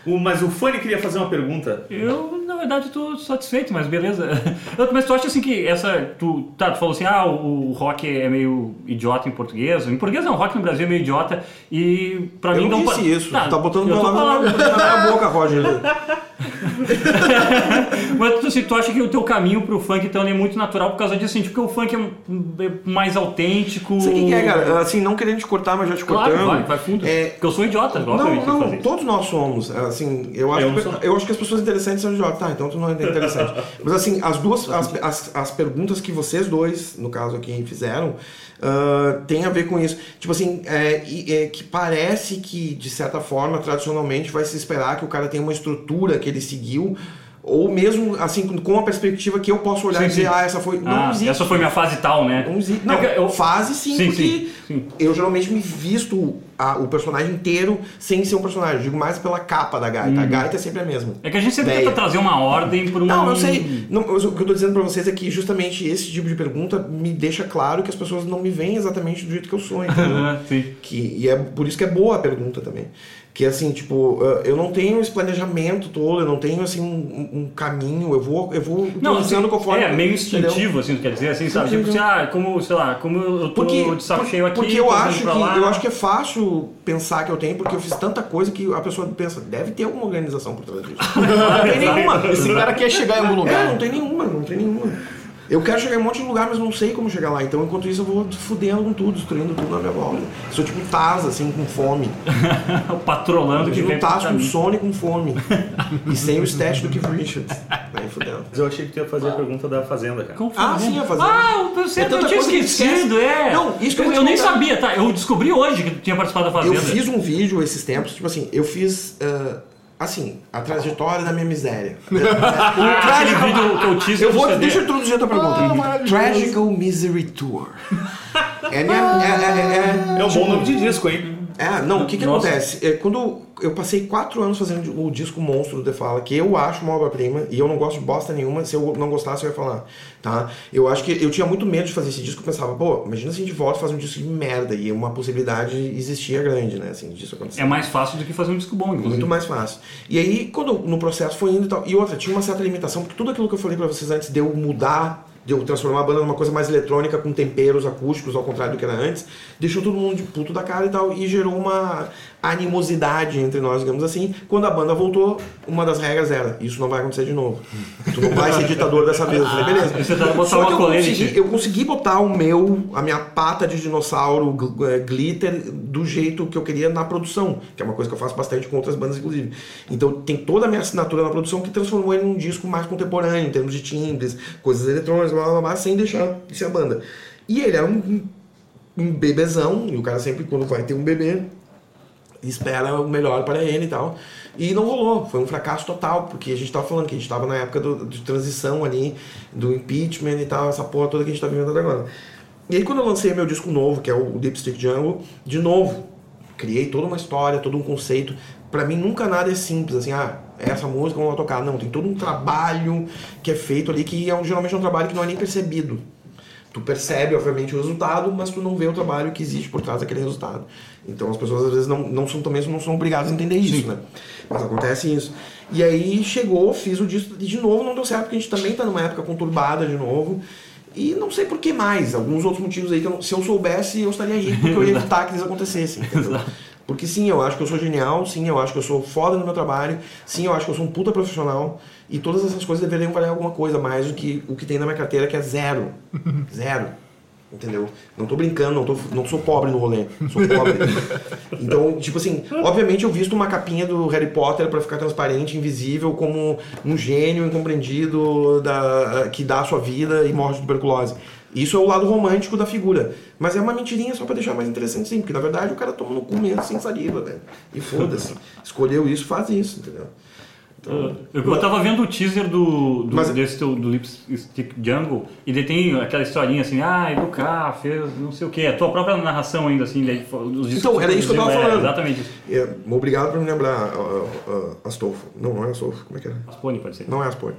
O, mas o Fanny queria fazer uma pergunta. Eu, verdade, tô satisfeito, mas beleza. Eu- Mas tu acha assim que essa. Tu, tá, tu falou assim, ah, o, o rock é meio idiota em português. Em português não, o rock no Brasil é meio idiota. E pra Eu mim não não disse isso. Tá, tá botando eu tô palavras falando. na minha boca, Roger. Mas assim, tu acha que o teu caminho pro funk então é muito natural por causa disso, assim, tipo, que o funk é é mais autêntico. Sabe o que é, cara? Assim, não querendo te cortar, mas já te Claro, cortando. vai, vai fundo. É, Porque eu sou idiota, Não, não, isso. todos nós somos. Assim, eu acho, Eu não que, eu acho que as pessoas interessantes são idiotas. Tá, então tu não é interessante. Mas assim, as duas, as, as, as perguntas que vocês dois, no caso aqui, fizeram, ah, tem a ver com isso. Tipo assim, é, é que parece que, de certa forma, tradicionalmente, vai se esperar que o cara tenha uma estrutura que ele seguiu. Ou mesmo, assim, com- a perspectiva que eu posso olhar Sim, e dizer, sim. ah, essa foi. Não Ah, existe. essa foi minha fase tal, né? Não, existe. não É que eu- fase sim, Sim, porque eu geralmente me visto a- o personagem inteiro sem ser um personagem. Eu digo mais pela capa da gaita. A gaita é sempre a mesma. É que a gente sempre Ideia. tenta trazer uma ordem por uma. Não, eu sei. Não, o que eu tô dizendo pra vocês é que justamente esse tipo de pergunta me deixa claro que as pessoas não me veem exatamente do jeito que eu sou, entendeu? Sim. que, e é por isso que é boa a pergunta também. Que assim, tipo, eu não tenho esse planejamento todo, eu não tenho assim um, um caminho, eu vou, eu vou Não, assim, conforme. é meio entendeu? instintivo, assim, tu quer dizer, assim, sabe? Tipo, sim. assim, ah, como, sei lá, como eu tô Porque, de saco por- cheio aqui, porque eu acho, que, lá. eu acho que é fácil pensar que eu tenho, porque eu fiz tanta coisa que a pessoa pensa, deve ter alguma organização por trás disso. não tem nenhuma. Esse cara quer chegar em algum É, lugar. não tem nenhuma, não tem nenhuma. Eu quero chegar em um monte de lugar, mas não sei como chegar lá. Então, enquanto isso, eu vou fudendo com tudo, destruindo tudo na minha volta. Sou tipo Taz, assim, com fome. patrolando que Imagina vem um Taz com sono e com fome. e sem o stat do Keith Richards. Aí fudendo. Mas eu achei que tu ia fazer a pergunta da Fazenda, cara. Como Ah, foi, sim, né? a Fazenda. Ah, você É eu tinha que esquecido, é. Não, isso que eu eu, eu nem contar. sabia, tá? Eu descobri hoje que tu tinha participado da Fazenda. Eu fiz um vídeo esses tempos, tipo assim, eu fiz, ah, assim, a trajetória da minha miséria. Vídeo que eu vou, deixa eu introduzir a tua pergunta. Ah. Tragical Misery Tour. É, minha- é, é, é, É um tipo, bom nome de disco, hein? É, não, o que que Nossa. acontece? É, quando eu passei quatro anos fazendo o disco Monstro do The Fala, que eu acho uma obra-prima, e eu não gosto de bosta nenhuma, se eu não gostasse eu ia falar, tá? Eu acho que eu tinha muito medo de fazer esse disco, eu pensava, pô, imagina se a gente volta e faz um disco de merda, e uma possibilidade existia grande, né, assim, disso acontecer. É mais fácil do que fazer um disco bom, inclusive. Muito mais fácil. E aí, quando no processo foi indo e tal. E outra, tinha uma certa limitação, porque tudo aquilo que eu falei pra vocês antes de eu mudar, de eu transformar a banda numa coisa mais eletrônica, com temperos acústicos, ao contrário do que era antes, deixou todo mundo de puto da cara e tal. E gerou uma. Animosidade entre nós, digamos assim. Quando a banda voltou, uma das regras era: isso não vai acontecer de novo. Tu não vai ser ditador dessa vez. Eu falei, beleza. Você tá botar Só que eu consegui, eu consegui botar o meu, a minha pata de dinossauro eh, glitter do jeito que eu queria na produção, que é uma coisa que eu faço bastante com outras bandas, inclusive. Então tem toda a minha assinatura na produção que transformou ele num disco mais contemporâneo, em termos de timbres, coisas eletrônicas, blá blá blá, sem deixar de ser a banda. E ele era um, um bebezão, e o cara sempre, quando vai ter um bebê, espera o melhor para ele e tal. E não rolou, foi um fracasso total, porque a gente tava falando que a gente tava na época do- de transição ali, do impeachment e tal, essa porra toda que a gente tá vivendo agora. E aí quando eu lancei meu disco novo, que é o Deep Stick Jungle, de novo, criei toda uma história, todo um conceito. Pra mim nunca nada é simples, assim, ah, essa música vamos tocar. Não, tem todo um trabalho que é feito ali, que é um, geralmente é um trabalho que não é nem percebido. Tu percebe, obviamente, o resultado, mas tu não vê o trabalho que existe por trás daquele resultado. Então as pessoas às vezes não, não são também não são obrigadas a entender isso, né? Mas acontece isso. E aí chegou, fiz o disco e de novo não deu certo, porque a gente também tá numa época conturbada de novo. E não sei por que mais, alguns outros motivos aí que eu não- se eu soubesse eu estaria rico, porque eu ia evitar que eles acontecessem. Porque sim, eu acho que eu sou genial, sim, eu acho que eu sou foda no meu trabalho, sim, eu acho que eu sou um puta profissional, e todas essas coisas deveriam valer alguma coisa mais do que o que tem na minha carteira, que é zero. Zero. Entendeu? Não tô brincando, não, tô, não sou pobre no rolê. Sou pobre. Então, tipo assim, obviamente eu visto uma capinha do Harry Potter pra ficar transparente, invisível, como um gênio incompreendido da, que dá a sua vida e morre de tuberculose. Isso é o lado romântico da figura. Mas é uma mentirinha só pra deixar mais interessante sim, porque na verdade o cara toma no cu mesmo sem saliva, velho. E foda-se. Escolheu isso, faz isso, entendeu? Então, Eu, eu tava vendo o teaser do, do Mas- desse teu, do Lipstick Jungle e daí tem aquela historinha assim, ah, educar, fez não sei o que, a tua própria narração ainda assim, daí, os discos Então, era isso que eu tava é, falando. exatamente isso. é, obrigado por me lembrar uh, uh, Astolfo. Não, não é Astolfo, como é que é? Aspone pode ser. Não é Aspone.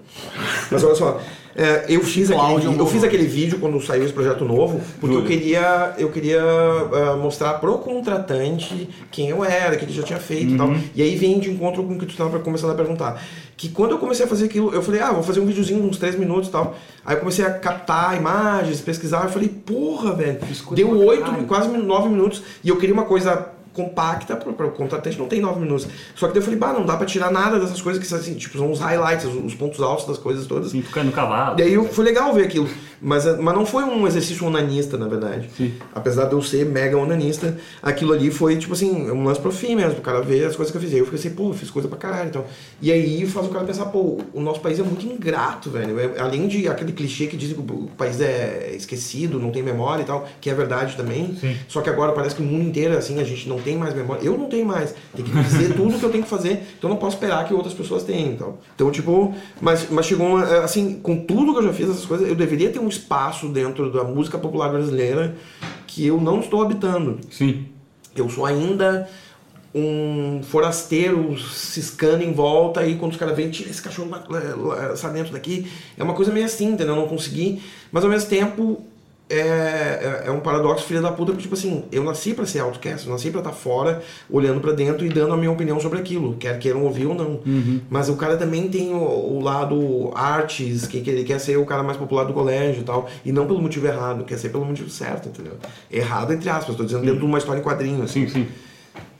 Mas olha só, é, eu, fiz aquele, Cláudio eu fiz aquele vídeo quando saiu esse projeto novo, porque eu Júlio. queria, eu queria ah, mostrar pro contratante quem eu era, o que ele já tinha feito e tal. E aí vem de encontro com o que tu estava começando a perguntar. Que quando eu comecei a fazer aquilo, eu falei, ah, vou fazer um videozinho de uns 3 minutos e tal. Aí eu comecei a captar imagens, pesquisar, eu falei, porra, velho, deu 8, quase 9 minutos, e eu queria uma coisa compacta para o contratante não tem 9 minutos. Só que daí eu falei, bah, não dá pra tirar nada dessas coisas que são assim, tipo, são os highlights, os, os pontos altos das coisas todas. No cavalo. Daí eu- foi legal ver aquilo. Mas, eh, mas não foi um exercício onanista, na verdade. Apesar de eu ser mega onanista, aquilo ali foi, tipo assim, um lance pro fim mesmo, pro cara ver as coisas que eu fiz. Aí eu fiquei assim, pô, fiz coisa pra caralho. Então. E aí faz o cara pensar, pô, o nosso país é muito ingrato, velho. É- além de aquele clichê que dizem que o país é esquecido, não tem memória e tal, que é verdade também. Só que agora parece que o mundo inteiro, assim, a gente não tem mais memória. Eu não tenho mais. Tem que dizer tudo que eu tenho que fazer. Então eu não posso esperar que outras pessoas tenham. Então, então tipo, mas, mas chegou uma, assim, com tudo que eu já fiz, essas coisas, eu deveria ter um espaço dentro da música popular brasileira que eu não estou habitando. Sim. Eu sou ainda um forasteiro ciscando em volta e quando os caras vêm, tira esse cachorro lá, lá, lá, sai dentro daqui. É uma coisa meio assim, entendeu? Eu não consegui. Mas ao mesmo tempo é, é, é um paradoxo filha da puta, porque tipo assim, eu nasci pra ser outcast, eu nasci pra estar fora, olhando pra dentro e dando a minha opinião sobre aquilo, quer queiram ouvir ou não. Mas o cara também tem o, o lado artes, que, que ele quer ser o cara mais popular do colégio e tal, e não pelo motivo errado, quer ser pelo motivo certo, entendeu? Errado entre aspas, tô dizendo dentro de uma história em quadrinho, assim. Sim, sim.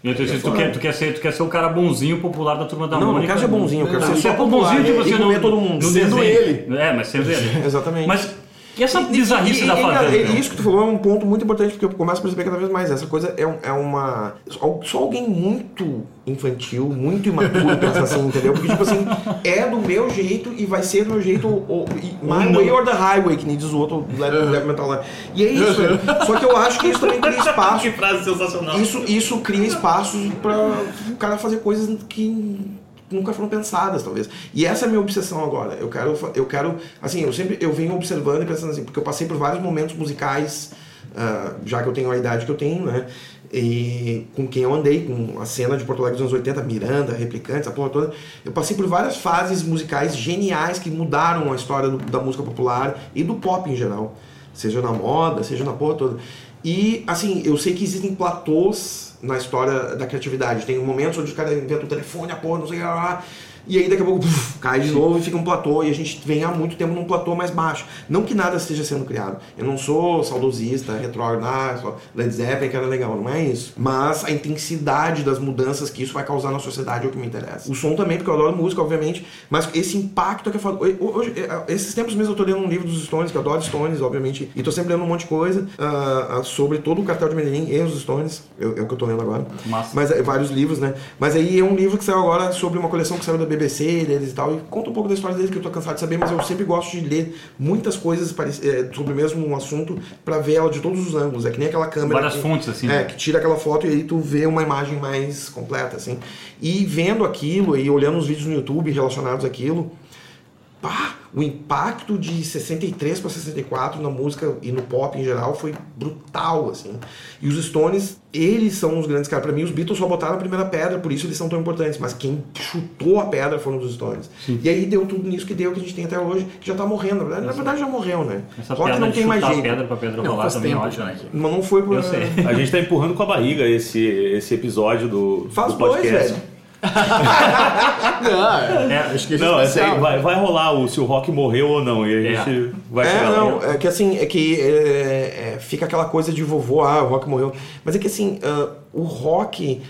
E dizendo, tu, foda. quer, tu, quer ser, tu quer ser o cara bonzinho popular da turma da Não, não Mônica. quero ser bonzinho, eu quero ser Você só é bonzinho, popular, tipo e assim, no- todo mundo. Sendo desenho. ele. É, mas sendo ele. Exatamente. Mas e essa bizarrice E- da e- favela? e então? isso que tu falou é um ponto muito importante, porque eu começo a perceber cada vez mais. Essa coisa é, é uma. Só, alguém muito infantil, muito imaturo pensa assim, entendeu? Porque, tipo assim, é do meu jeito e vai ser do meu jeito, ou, e my não. way or the highway, que nem diz o outro Level Level Metal lá. E é isso, velho. Só que eu acho que isso também cria espaço. Que frase sensacional. Isso, isso cria espaços para o cara fazer coisas que nunca foram pensadas, talvez. E essa é a minha obsessão agora. Eu quero, eu quero, assim, eu sempre eu venho observando e pensando assim, porque eu passei por vários momentos musicais, ah, já que eu tenho a idade que eu tenho, né? E com quem eu andei, com a cena de Porto Alegre dos anos 80, Miranda, Replicantes, a porra toda. Eu passei por várias fases musicais geniais que mudaram a história do- da música popular e do pop em geral. Seja na moda, seja na porra toda. E, assim, eu sei que existem platôs na história da criatividade. Tem momentos onde o cara inventa o telefone, a porra, não sei o que lá. E aí daqui a pouco puf, cai de novo e fica um platô e a gente vem há muito tempo num platô mais baixo. Não que nada esteja sendo criado. Eu não sou saudosista, retrógrado, ah, só Led Zeppelin que era legal, não é isso. Mas a intensidade das mudanças que isso vai causar na sociedade é o que me interessa. O som também, porque eu adoro música, obviamente, mas esse impacto é que eu falo. Hoje, esses tempos mesmo eu tô lendo um livro dos Stones, que eu adoro Stones, obviamente, e tô sempre lendo um monte de coisa uh, sobre todo o cartel de Medellín e os Stones, é, é o que eu tô lendo agora. Massa. Mas é, vários livros, né? Mas aí é um livro que saiu agora sobre uma coleção que saiu da BBC deles e tal, e conta um pouco da história deles que eu tô cansado de saber, mas eu sempre gosto de ler muitas coisas é, sobre o mesmo assunto para ver ela de todos os ângulos. É que nem aquela câmera. Várias que, fontes, assim. É, que tira aquela foto e aí tu vê uma imagem mais completa, assim. E vendo aquilo e olhando os vídeos no YouTube relacionados àquilo, pá, o impacto de 63 para 64 na música e no pop em geral foi brutal, assim. E os Stones, eles são os grandes caras. Pra mim, os Beatles só botaram a primeira pedra, por isso eles são tão importantes. Mas quem chutou a pedra foram os Stones. Sim. E aí deu tudo nisso que deu, que a gente tem até hoje, que já tá morrendo. Na verdade, na verdade já morreu, né? Essa Rock não tem mais jeito. pedra pra pedra não, rolar também é ótimo. Né? Mas não foi por... Eu sei. A gente tá empurrando com a barriga esse, esse episódio do, Faz do podcast. dois, velho. Não, é, acho que não, essa aí vai, vai rolar o, se o Rock morreu ou não. E a gente vai é, não, lá. é que assim, é que é, é, fica aquela coisa de vovô, ah, o Rock morreu. Mas é que assim, uh, o Rock.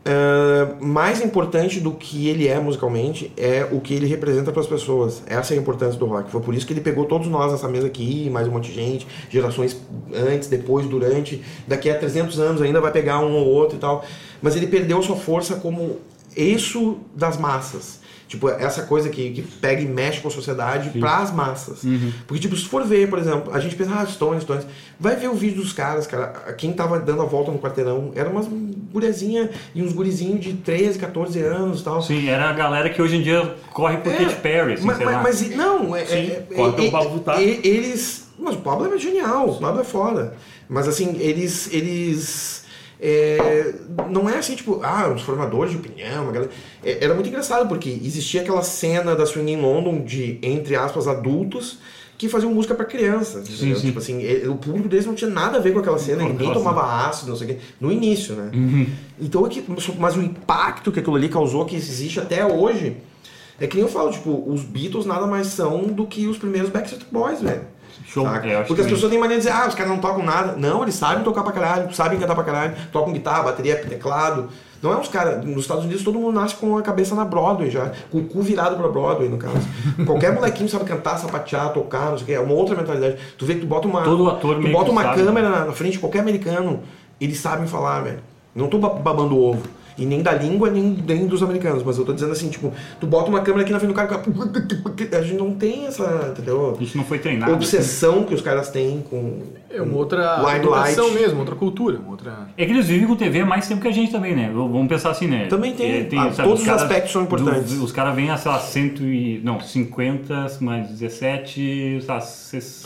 Uh, mais importante do que ele é musicalmente é o que ele representa para as pessoas. Essa é a importância do rock. Foi por isso que ele pegou todos nós nessa mesa aqui, mais um monte de gente, gerações antes, depois, durante. Daqui a 300 anos ainda vai pegar um ou outro e tal. Mas ele perdeu sua força como isso das massas. Tipo, essa coisa que, que pega e mexe com a sociedade para as massas. Uhum. Porque, tipo, se for ver, por exemplo, a gente pensa, ah, Stones, Stones. Vai ver o vídeo dos caras, cara. Quem tava dando a volta no quarteirão era umas guriazinha e uns gurizinhos de 13, 14 anos e tal. Sim, era a galera que hoje em dia corre por É, Katy Perry, assim, mas, sei mas, lá. mas não, é, Sim, é, é, corre pelo é, Pablo Vittar. é, eles. Mas o Pablo é genial, o Pablo é foda. Mas assim, eles. eles é, não é assim, tipo, ah, os formadores de opinião, uma galera. É, era muito engraçado, porque existia aquela cena da Swing in London de, entre aspas, adultos que faziam música pra crianças. entendeu? sim. Tipo assim, é, o público deles não tinha nada a ver com aquela cena, ninguém Nossa. tomava ácido, não sei o quê, no início, né? Uhum. Então, que, mas o impacto que aquilo ali causou, que existe até hoje, é que nem eu falo, tipo, os Beatles nada mais são do que os primeiros Backstreet Boys, velho. Show. É, Porque as pessoas têm mania de dizer, ah, os caras não tocam nada. Não, eles sabem tocar pra caralho, sabem cantar pra caralho, tocam guitarra, bateria, teclado. Não é uns caras. Nos Estados Unidos todo mundo nasce com a cabeça na Broadway já, com o cu virado pra Broadway, no caso. Qualquer molequinho sabe cantar, sapatear, tocar, não sei o que, é uma outra mentalidade. Tu vê que tu bota uma. Todo ator tu bota uma sabe, câmera na, frente de qualquer americano, eles sabem falar, velho. Não tô ba- babando ovo. E nem da língua, nem, nem dos americanos. Mas eu tô dizendo assim, tipo, tu bota uma câmera aqui na frente do cara. A gente não tem essa. Entendeu? A gente não foi treinado. assim. obsessão que os caras têm com. É uma outra educação mesmo, outra cultura, uma outra... É que eles vivem com TV há mais tempo que a gente também, né? Vamos pensar assim, né? Também tem. É, Ah, sabe, todos os caras aspectos são importantes. do- os caras vêm sei lá, 100 e... Não, 50 mais 17, sei lá, ses-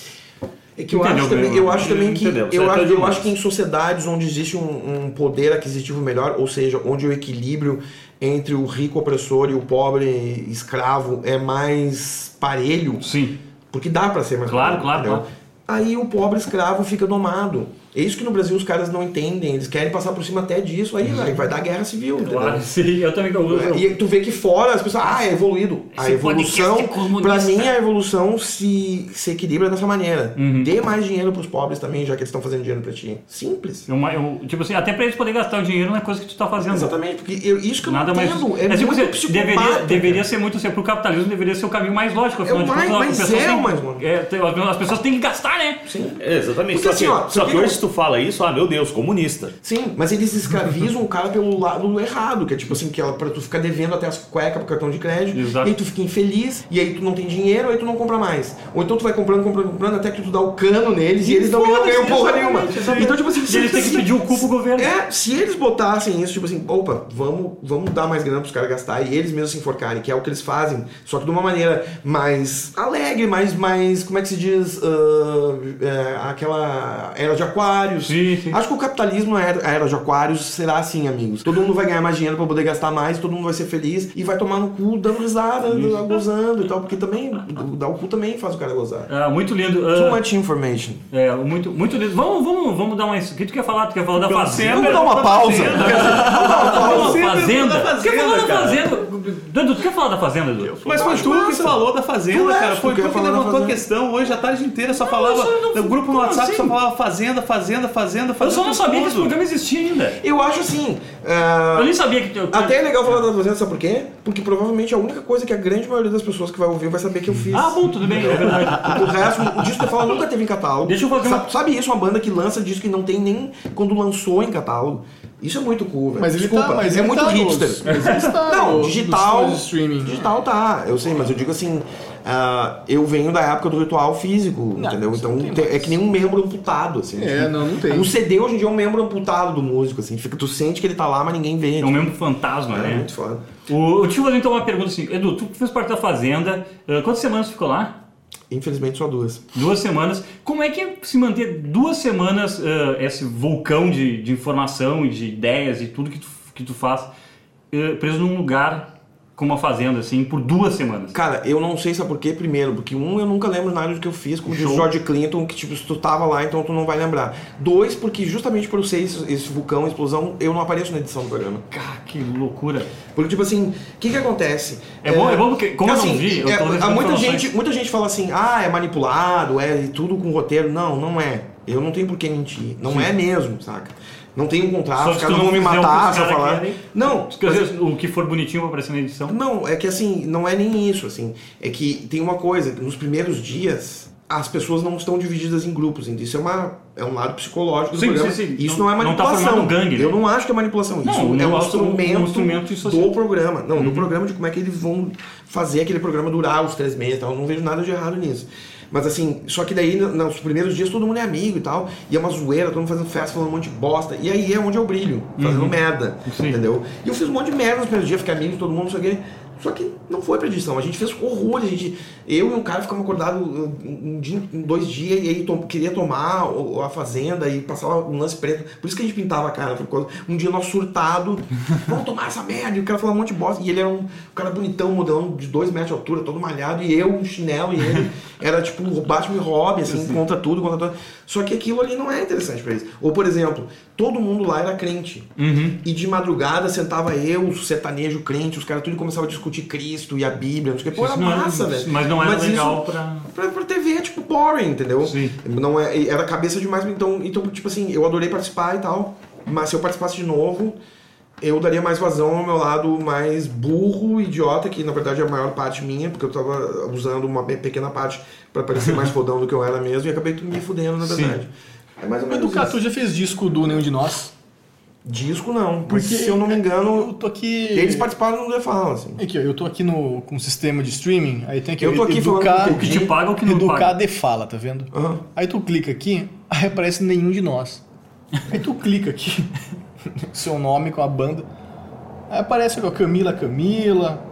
É que eu Entendeu, acho também, eu acho também que Entendeu, eu acho, eu acho que em sociedades onde existe um, um poder aquisitivo melhor, ou seja, onde o equilíbrio entre o rico opressor e o pobre escravo é mais parelho, Sim. porque dá pra ser mais Claro, parelho, claro, claro. Aí o pobre escravo fica domado. É isso que no Brasil os caras não entendem, eles querem passar por cima até disso, aí vai, vai dar guerra civil, entendeu? Claro, sim. Eu também eu, eu, E tu vê que fora as pessoas, ah, é evoluído. A Esse evolução, é comunista. pra mim, a evolução se, se equilibra dessa maneira. Uhum. Dê mais dinheiro pros pobres também, já que eles estão fazendo dinheiro pra ti. Simples. eu, eu- tipo assim, até pra eles poderem gastar o dinheiro na coisa que tu tá fazendo. Exatamente, porque eu- isso que eu Nada não mais. entendo. É, É tipo muito assim, deveria, deveria ser muito assim, pro capitalismo deveria ser o caminho mais lógico. afinal É de mais- contas, mas as pessoas é têm- o mais lógico. é, tem- as pessoas têm que gastar, né? Sim. É, exatamente. Porque Só que, assim, ó, só que hoje tu fala isso, ah, meu Deus, comunista. Sim, mas eles escravizam o cara pelo lado errado, que é tipo assim, que é pra tu ficar devendo até as cuecas pro cartão de crédito, Exato. e aí tu fica infeliz, e aí tu não tem dinheiro, aí tu não compra mais. Ou então tu vai comprando, comprando, comprando, até que tu dá o cano neles e, eles não, ganham porra nenhuma. Então, tipo assim, E eles têm que pedir o cu pro governo. É, se eles botassem isso, tipo assim, opa, vamos, vamos dar mais grana pros caras gastar e eles mesmos se enforcarem, que é o que eles fazem, só que de uma maneira mais alegre, mais, mais como é que se diz, ah, é, aquela era de aquários. Sim, sim. Acho que o capitalismo, a era, a era de aquários, será assim, amigos. Todo mundo vai ganhar mais dinheiro pra poder gastar mais, todo mundo vai ser feliz e vai tomar no cu dando risada, gozando e tal, porque também, dar o cu também faz o cara gozar. Ah, muito lindo. Ah, Too much information. é, muito, muito lindo. Vamos, vamos, vamos dar uma. O que tu quer falar? Tu quer falar da fazenda? Vamos dar uma pausa. É fazenda? quer falar da Fazenda? Dudu, tu quer falar da fazenda, Dudu? Mas foi tu que falou da Fazenda, Tu é, cara. Foi tu que levantou a questão hoje, a tarde inteira só falava. no grupo no WhatsApp assim? só falava Fazenda, Fazenda, Fazenda, Fazenda. Eu só não sabia que esse programa existia ainda. Eu acho assim. ah, Eu nem sabia que. eu- Até é legal falar da fazenda, sabe por quê? Porque provavelmente a única coisa que a grande maioria das pessoas que vai ouvir vai saber que eu fiz. Ah, bom, tudo bem, é verdade. O resto, o disco que eu falo nunca teve em catálogo. Deixa eu fazer uma- sabe, sabe isso? Uma banda que lança disco que não tem nem quando lançou em catálogo. Isso é muito cool, velho. Mas ele Desculpa, tá, mas é muito tá hipster. Nos, mas ele está Não, digital. nos streaming. Digital tá, eu sei, mas eu digo assim. Ah, eu venho da época do ritual físico, entendeu? Então não tem tem- é que nem um membro amputado, assim. É, tipo, não, não tem. Um CD hoje em dia é um membro amputado do músico, assim. Fica, tu sente que ele tá lá, mas ninguém vê. É um mesmo fantasma, É né? muito foda. O, eu te fazer então uma pergunta assim. Edu, tu fez parte da Fazenda. ah, quantas semanas tu ficou lá? Infelizmente só duas. Duas semanas. Como é que é se manter duas semanas ah, esse vulcão de, de informação e de ideias e tudo que tu, que tu faz ah, preso num lugar como a Fazenda, assim, por duas semanas? Cara, eu não sei sabe por quê, primeiro, porque um, eu nunca lembro nada do que eu fiz, como diz o. George Clinton, que tipo, se tu tava lá, então tu não vai lembrar. Dois, porque justamente por eu ser esse, esse vulcão, explosão, eu não apareço na edição do programa. Cara, que loucura. Porque, tipo assim, o que que acontece? É bom- é bom porque, como eu não assim, vi, eu é, tô muita gente, muita gente fala assim, ah, é manipulado, é tudo com roteiro. Não, não é. Eu não tenho por que mentir. Não é mesmo, saca? Não tem um contrato, os caras não vão me matar se eu falar. querem. Não, Quer dizer, o que for bonitinho vai aparecer na edição. não, é que assim, não é nem isso, assim. É que tem uma coisa, nos primeiros dias, as pessoas não estão divididas em grupos. Então isso é, uma, é um lado psicológico do Sim, programa. sim, sim. Isso Não- não, é não tá manipulação. formando gangue, né? Eu não acho que é manipulação. Isso Não, é não um é um instrumento, instrumento de social. do programa. Não, Uhum. do programa de como é que eles vão fazer aquele programa durar os três meses. tal. Eu não vejo nada de errado nisso. Mas assim, só que daí no- nos primeiros dias todo mundo é amigo e tal, e é uma zoeira, todo mundo fazendo festa, falando um monte de bosta, e aí é onde eu brilho, fazendo merda, Uhum. Sim. entendeu? E eu fiz um monte de merda nos primeiros dias, fiquei amigo de todo mundo, não sei o quê. Só que não foi pra edição, a gente fez horror, a gente, eu e um cara ficamos acordados um dia, dois dias, e aí queria tomar a fazenda e passava um lance preto, por isso que a gente pintava a cara, causa- um dia nós surtado, vamos tomar essa merda, e o cara falava um monte de bosta, e ele era um cara bonitão, modelão de dois metros de altura, todo malhado, e eu, um chinelo, e ele era tipo Batman e Robin, assim, contra tudo, contra tudo. Só que aquilo ali não é interessante pra eles. Ou, por exemplo, todo mundo lá era crente. E de madrugada sentava eu, o sertanejo crente, os caras tudo começavam a discutir Cristo e a Bíblia, não sei o que. Pô, era é- massa, velho. mas não era isso- legal pra- pra. Pra TV é tipo boring, entendeu? Sim. Não é, era cabeça demais, então, então, tipo assim, eu adorei participar e tal. Mas se eu participasse de novo, eu daria mais vazão ao meu lado mais burro, idiota, que na verdade é a maior parte minha, porque eu tava usando uma pequena parte pra parecer mais fodão do que eu era mesmo, e acabei me fudendo, na Sim. verdade. É mais ou menos Educa, isso. tu já fez disco do Nenhum de Nós? Disco não, Porque se eu não me engano, Eu tô aqui. eles participaram do The Fala, assim. Aqui, ó, eu tô aqui no, com o sistema de streaming, aí tem aqui Eu tô aqui educar, falando O que te paga ou que não educar paga? de fala, tá vendo? Aham. Aí tu clica aqui, aí aparece nenhum de nós. Aí tu clica aqui, seu nome com a banda. Aí aparece ó, Camila Camila.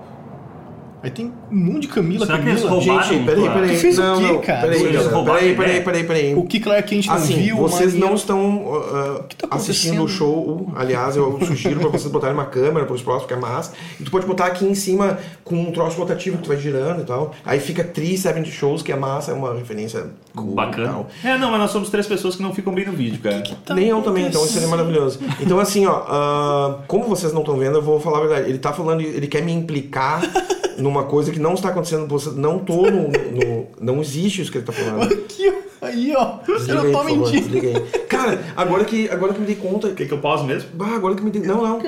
Aí tem um monte de Camila Será que eles Camila. roubaram? Gente, peraí, peraí. Tu fez o não, quê, não, cara? Peraí, peraí, peraí, ideia. peraí, peraí. O que Clark Kent não Assim, viu, vocês não estão uh, que tá assistindo o show. Aliás, eu sugiro pra vocês botarem uma câmera pros próximos, que é massa. E tu pode botar aqui em cima com um troço rotativo que tu vai girando e tal. Aí fica 370 shows, que é massa, é uma referência cool Bacana. tal. É, não, mas nós somos três pessoas que não ficam bem no vídeo, cara. Tá Nem eu também, então isso seria maravilhoso. Então, assim, ó, ah, como vocês não estão vendo, eu vou falar a verdade. Ele tá falando, ele quer me implicar numa coisa que não está acontecendo. Não tô no, no- Não existe isso que ele tá falando. Ó. Aí, ó. Eu Desliga não aí, tô favor, mentindo. desliga aí. Cara, agora que, agora que me dei conta. Quer que eu pause mesmo? Bah, agora que me dei. Não, não.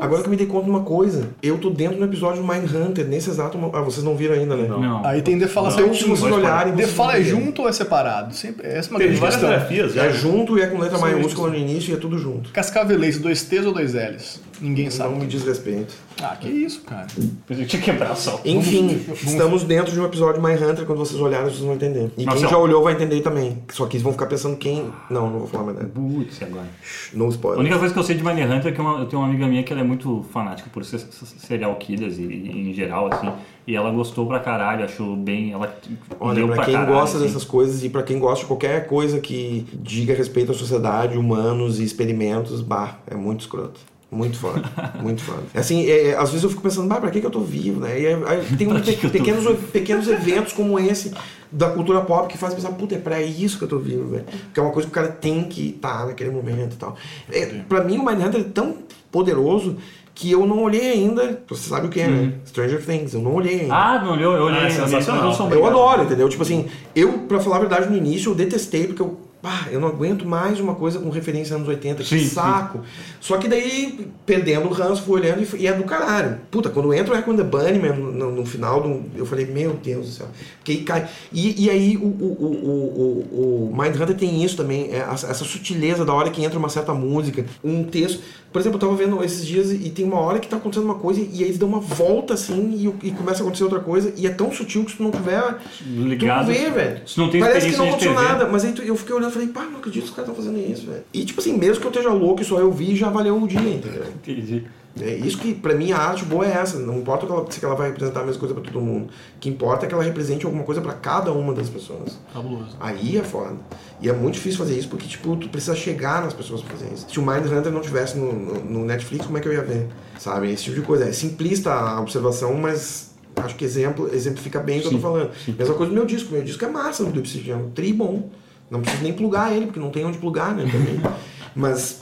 Agora que me dei conta de uma coisa. Eu tô dentro do episódio do Mindhunter, nesse exato momento. Ah, vocês não viram ainda, né? Não. Aí tem Defala Então, certinho. se vocês olharem. The vocês Fala vão é junto ou é separado? Sempre, essa é uma Teve grande várias questão. grafias já. É junto e é com letra Sim, maiúscula no início e é tudo junto. Cascavelês, dois T's ou dois L's? Ninguém Não sabe. me diz respeito. Ah, que isso, cara. Eu tinha que quebrar só. Enfim, estamos dentro de um episódio de Mindhunter. Quando vocês olharem, vocês vão entender. E Marcelo. quem já olhou vai entender também. Só que eles vão ficar pensando quem. Não, não vou falar mais nada. Putz, agora. No A spoiler. única coisa que eu sei de Mindhunter é que uma- eu tenho uma amiga minha que ela é muito fanática por ser- serial killers e, e em geral, assim. E ela gostou pra caralho, achou bem. Ela Olha, pra pra quem caralho, gosta assim. dessas coisas e pra quem gosta de qualquer coisa que diga respeito à sociedade, humanos e experimentos, bah, é muito escroto. Muito foda, muito foda. Assim, é, é, às vezes eu fico pensando, bah, pra que, que eu tô vivo, né? E aí, tem um, pe- pequenos, pequenos eventos como esse da cultura pop que fazem pensar, puta, é pra isso que eu tô vivo, velho. Porque é uma coisa que o cara tem que estar naquele momento e tal. É, pra mim, o Mindhunter é tão poderoso que eu não olhei ainda. Você sabe o que é, né? Stranger Things, eu não olhei ainda. Ah, não olhou, eu olhei. Ah, é eu olhei, sensacional. mas eu adoro, entendeu? Tipo assim, eu, pra falar a verdade, no início eu detestei, porque eu, pá, eu não aguento mais uma coisa com referência anos 80, que Sim, sim. saco. Só que daí, perdendo o ranço, fui olhando e, e é do caralho. Puta, quando entra o Echo and the Bunnyman no, no, no final, do, eu falei, meu Deus do céu. Porque cai. E, e aí o, o, o, o, o Mindhunter tem isso também, é essa, essa sutileza da hora que entra uma certa música, um texto. Por exemplo, eu tava vendo esses dias e tem uma hora que tá acontecendo uma coisa e aí eles dão uma volta assim e, e começa a acontecer outra coisa e é tão sutil que se tu não tiver. Ligado. Tu não vê, velho. Se não tem Parece que não aconteceu nada, mas aí tu- eu fiquei olhando e falei, pá, não acredito que os caras estão fazendo isso, velho. E tipo assim, mesmo que eu esteja louco e só eu vi, já valeu o dia, entendeu? Entendi. É isso que, pra mim, a arte boa é essa. Não importa que ela- se ela vai representar a mesma coisa pra todo mundo. O que importa é que ela represente alguma coisa pra cada uma das pessoas. Fabuloso. Aí é foda. E é muito difícil fazer isso porque, tipo, tu precisa chegar nas pessoas pra fazer isso. Se o Mindhunter não tivesse no, no, no Netflix, como é que eu ia ver? Sabe? Esse tipo de coisa. É simplista a observação, mas acho que exemplo, exemplifica bem o que eu tô falando. Mesma coisa do meu disco. Meu disco é massa do Obsidian. Tri bom. Não preciso nem plugar ele, porque não tem onde plugar, né? Também. mas,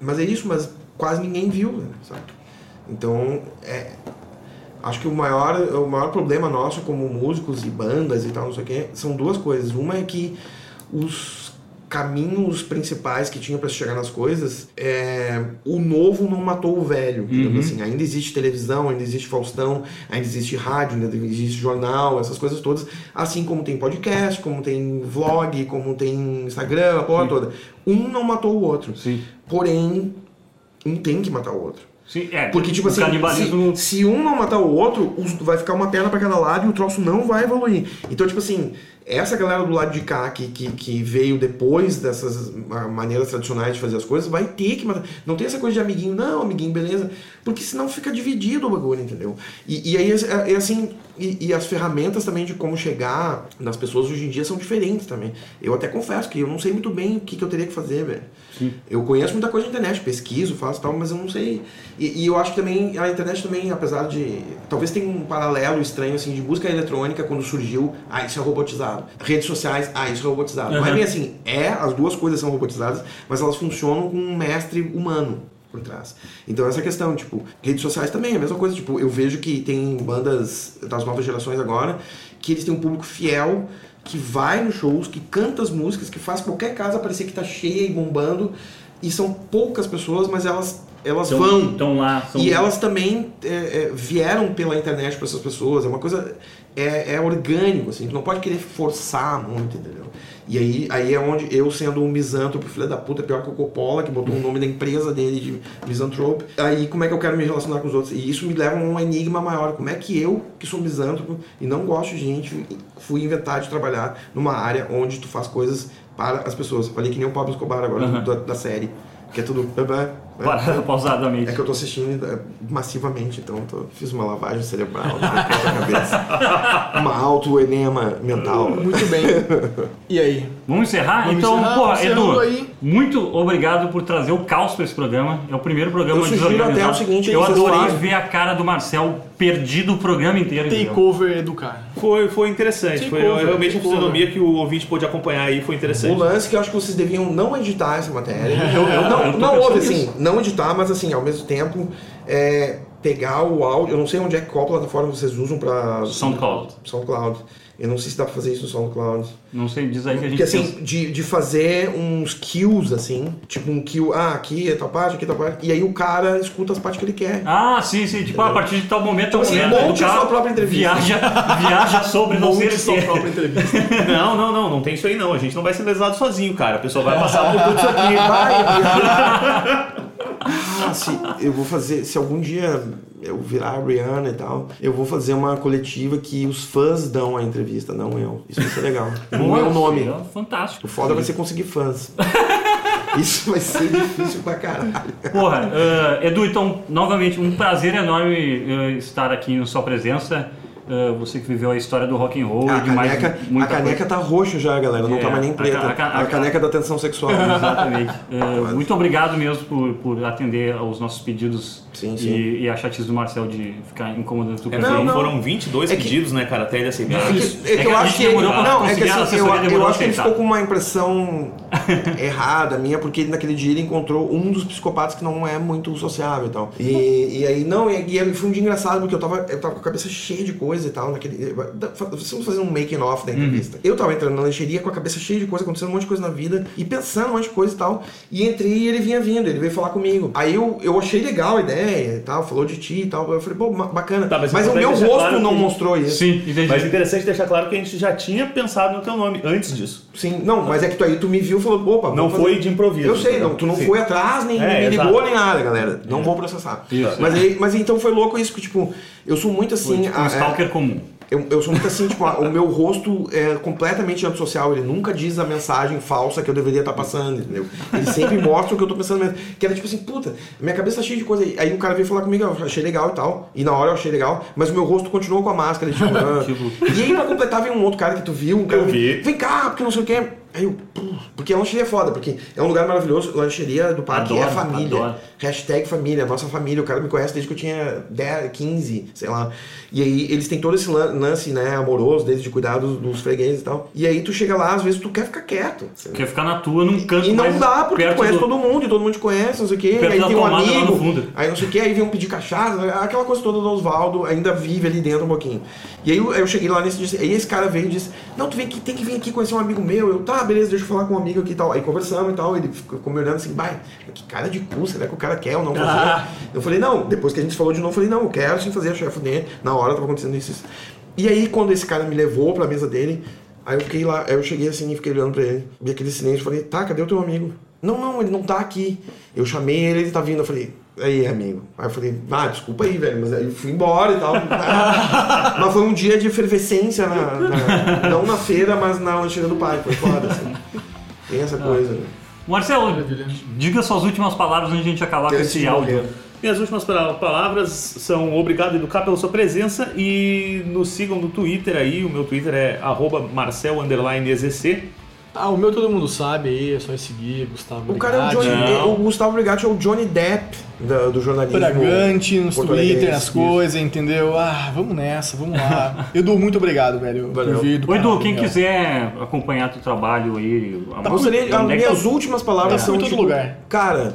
mas é isso, mas quase ninguém viu, né? sabe? Então, é, Acho que o maior, o maior problema nosso como músicos e bandas e tal, não sei o quê, são duas coisas. Uma é que os caminhos principais que tinham para chegar nas coisas, é, o novo não matou o velho. digamos Assim, ainda existe televisão, ainda existe Faustão, ainda existe rádio, ainda existe jornal, essas coisas todas. Assim como tem podcast, como tem vlog, como tem Instagram, a porra toda. Um não matou o outro. Sim. Porém, um tem que matar o outro. Sim, é. Porque, tipo assim, canibalismo. se, se um não matar o outro, vai ficar uma perna pra cada lado e o troço não vai evoluir. Então, tipo assim, essa galera do lado de cá que, que, que veio depois dessas ma- maneiras tradicionais de fazer as coisas, vai ter que matar. Não tem essa coisa de amiguinho, não, amiguinho, beleza. Porque senão fica dividido o bagulho, entendeu? E, e aí, é, é assim, e, e as ferramentas também de como chegar nas pessoas hoje em dia são diferentes também. Eu até confesso que eu não sei muito bem o que, que eu teria que fazer, velho. Eu conheço muita coisa na internet, pesquiso, faço tal, mas eu não sei. E, e eu acho que também a internet também, apesar de. Talvez tenha um paralelo estranho assim de música eletrônica quando surgiu, ah, isso é robotizado. Redes sociais, ah, isso é robotizado. Não é Uhum. bem assim, é, as duas coisas são robotizadas, mas elas funcionam com um mestre humano por trás. Então essa questão, tipo, redes sociais também é a mesma coisa, tipo, eu vejo que tem bandas das novas gerações agora que eles têm um público fiel que vai nos shows, que canta as músicas, que faz qualquer casa parecer que tá cheia e bombando, e são poucas pessoas, mas elas elas Estão vão. estão lá. São... E elas também é, é, vieram pela internet para essas pessoas. É uma coisa. É, é orgânico, assim. Tu não pode querer forçar muito, entendeu? E aí, aí é onde eu, sendo um misântropo, filho da puta, pior que o Coppola, que botou o nome da empresa dele de misantrope, aí como é que eu quero me relacionar com os outros? E isso me leva a um enigma maior. Como é que eu, que sou misântropo e não gosto de gente, fui inventar de trabalhar numa área onde tu faz coisas para as pessoas? Falei que nem o Pablo Escobar agora, Uhum. da, da série. Que é tudo. Para, pausadamente. É que eu tô assistindo é, massivamente, então tô- fiz uma lavagem cerebral na cabeça. uma autoenema mental. Muito bem. E aí? Vamos encerrar? Vamos então, encerrar, porra, Edu, aí. muito obrigado por trazer o caos para esse programa. É o primeiro programa Eu desorganizado. até o seguinte, Eu adorei ver a cara do Marcel perdido o programa inteiro. Takeover educar. Foi, foi interessante. Take Foi over, realmente a fisionomia que o ouvinte pôde acompanhar aí foi O interessante. lance que eu acho que vocês deviam não editar essa matéria. Eu- eu- não, eu não houve assim, não editar, mas assim, ao mesmo tempo, é, pegar o áudio. Eu não sei onde é que qual plataforma vocês usam pra. SoundCloud. SoundCloud. Eu não sei se dá pra fazer isso no SoundCloud. Não sei, diz aí que a gente Porque assim, pensa. de, de fazer uns kills, assim, tipo um kill, ah, aqui é tal parte, aqui é tal parte, e aí o cara escuta as partes que ele quer. Ah, sim, sim. Tipo, a partir de tal momento, tal Assim, momento. monte a sua própria entrevista. Viaja, viaja sobre não o sua própria entrevista. Não, não, não, não tem isso aí não. A gente não vai ser lesado sozinho, cara. A pessoa vai passar por tudo isso aqui. Vai, ah, se eu vou fazer, se algum dia eu virar a Rihanna e tal, eu vou fazer uma coletiva que os fãs dão a entrevista, não eu. Isso vai ser legal. No meu nome. Fantástico. O foda vai ser conseguir fãs. Isso vai ser difícil pra caralho. Porra, eh, Edu, então, novamente, um prazer enorme eh, estar aqui na sua presença. Eh, você que viveu a história do rock and roll A e de mais caneca, a caneca tá roxa já, galera. Não É, tá mais nem a preta. ca- A, a a caneca da tensão sexual. Exatamente. Eh, muito obrigado mesmo por, por atender aos nossos pedidos Sim, e- sim. E, a chatice do Marcel de ficar incomodando tu É, com Não, foram, não. foram 22 É que- pedidos, né, cara, até ele aceitar. É que, é É que eu acho que pra não, é que assim, eu, eu acho que ele ficou com uma impressão errada minha, porque naquele dia ele encontrou um dos psicopatas que não é muito sociável e tal. E, e aí, não, e, e foi um dia engraçado, porque eu tava, eu tava com a cabeça cheia de coisa e tal, naquele. Estamos fazendo um making off da entrevista. Eu tava entrando na lancheria com a cabeça cheia de coisa, acontecendo um monte de coisa na vida, e pensando um monte de coisa e tal. E entrei e ele vinha vindo, ele veio falar comigo. Aí eu, eu achei legal a ideia e tal, falou de ti e tal. Eu falei, pô, bacana. Tá, mas mas o importante meu rosto claro não que- mostrou isso. Sim, entendi. Mas é interessante deixar claro que a gente já tinha pensado no teu nome antes disso. Sim, não, mas é que tu aí tu me viu e falou, opa, Não vamos foi fazer. de improviso. Eu sei, não, tu não Sim. foi atrás, nem É, me ligou, exato. nem nada, galera. Não vou processar. Isso. Mas, aí, mas então foi louco isso, que tipo, eu sou muito assim. Tipo, um a- comum. eu, eu sou muito assim, tipo, o meu rosto é completamente antissocial, ele nunca diz a mensagem falsa que eu deveria estar passando, entendeu? Ele sempre mostra o que eu tô pensando mesmo. Que era tipo assim, puta, minha cabeça tá cheia de coisa. Aí um cara veio falar comigo, eu achei legal e tal. E na hora eu achei legal, mas o meu rosto continuou com a máscara, tipo, ah. Tipo- E aí pra completar vem um outro cara que tu viu, um cara Eu vi. Vem cá, porque não sei o quê. Aí eu, porque a lancheria é foda, porque é um lugar maravilhoso, lancheria do parque é Adoro, família. adoro. Hashtag família, nossa família, o cara me conhece desde que eu tinha 10, 15, sei lá. E aí eles têm todo esse lan- lance, né, amoroso, desde de cuidar dos, dos fregueses e tal. E aí tu chega lá, às vezes tu quer ficar quieto. Quer ficar na tua num canto E não dá, porque tu conhece do- todo mundo, e todo mundo te conhece, não sei o quê. Perto aí tem um amigo, aí não sei o quê, aí vem um pedir cachaça, aquela coisa toda do Oswaldo ainda vive ali dentro um pouquinho. E aí eu, eu cheguei lá nesse dia, aí esse cara veio e disse, não, tu vem aqui, tem que vir aqui conhecer um amigo meu. Eu, tá, beleza, deixa eu falar com um amigo aqui e tal. Aí conversamos e tal, ele ficou me olhando assim, vai, que cara de cu, será que o cara quer ou não fazer? Ah. Eu falei, não, depois que a gente falou de novo, eu falei, não, eu quero sim fazer a chefe dele. Na hora tava acontecendo isso. isso. E aí, quando esse cara me levou pra mesa dele, aí eu fiquei lá, aí eu cheguei assim e fiquei olhando pra ele. Vi aquele silêncio, falei, tá, cadê o teu amigo? Não, não, ele não tá aqui. Eu chamei ele, ele tá vindo. Eu falei, aí, amigo. Aí eu falei, ah, desculpa aí, velho, mas aí eu fui embora e tal. mas foi um dia de efervescência, na, na- não na feira, mas na lancheira do pai. Foi foda, assim. Tem essa coisa. né? Marcelo, Maravilha. diga suas últimas palavras antes de a gente acabar com Antes esse áudio. morrer. Minhas últimas pa- palavras são obrigado, Educar, pela sua presença e nos sigam no Twitter aí. O meu Twitter é arroba marcel underline EZC. Ah, o meu todo mundo sabe aí, é só seguir, Gustavo O cara é o. Johnny Não. O Gustavo Brigatti é o Johnny Depp da- do jornalismo. Bragante, nos Twitter, nas coisas, entendeu? Ah, vamos nessa, vamos lá. Edu, muito obrigado, velho. Valeu. Por vir do Ô, Edu, quem quiser acompanhar teu trabalho aí, a- Eu gostaria, as é minhas tá? últimas palavras É. são Em todo tipo, lugar. cara,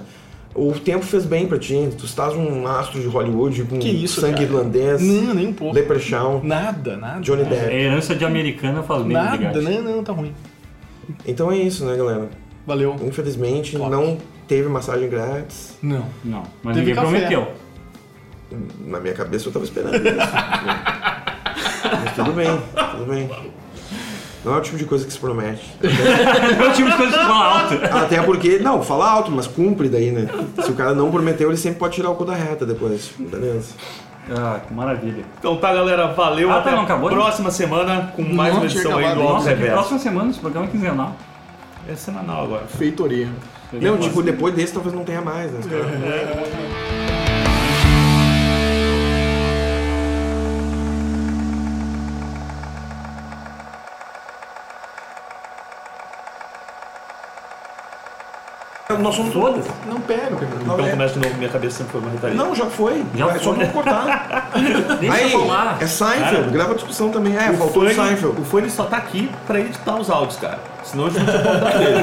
o tempo fez bem pra ti. Tu estás um astro de Hollywood com Que isso, sangue cara. irlandês, Não, nem um pouco. leprechaun, Nada, nada. Johnny É Depp. herança de americana faz bem Nada, não, não, tá ruim. Então é isso, né, galera? Valeu. Infelizmente Claro. não teve massagem grátis. Não. Não, mas Teve ninguém café. prometeu. Na minha cabeça eu tava esperando isso. Mas tudo bem, tudo bem. Não é o tipo de coisa que se promete. É o tipo de coisa que fala alto. Até porque, não, fala alto, mas cumpre daí, né? Se o cara não prometeu, ele sempre pode tirar o cu da reta depois. Beleza. Ah, que maravilha. Então tá, galera. Valeu. Ah, Até tá, não acabou, né? próxima semana com mais Não, uma edição aí do Alto Nossa, que Reverso. próxima semana esse programa é quinzenal. É semanal agora. Feitoria. Não, tipo, depois desse talvez não tenha mais, né? Nós somos Todas? Não pega, cara. Não, Então é- começa de novo, minha cabeça sempre foi uma retaria. Não, já foi. Já é só não cortar. Deixa Aí, eu falar. é Seinfeld, Cara, grava a discussão também. É, faltou o Fanny- Seinfeld. o Fanny só tá aqui pra editar os áudios, cara. Senão a gente não tinha contrato dele.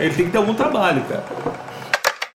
Ele tem que ter algum trabalho, cara.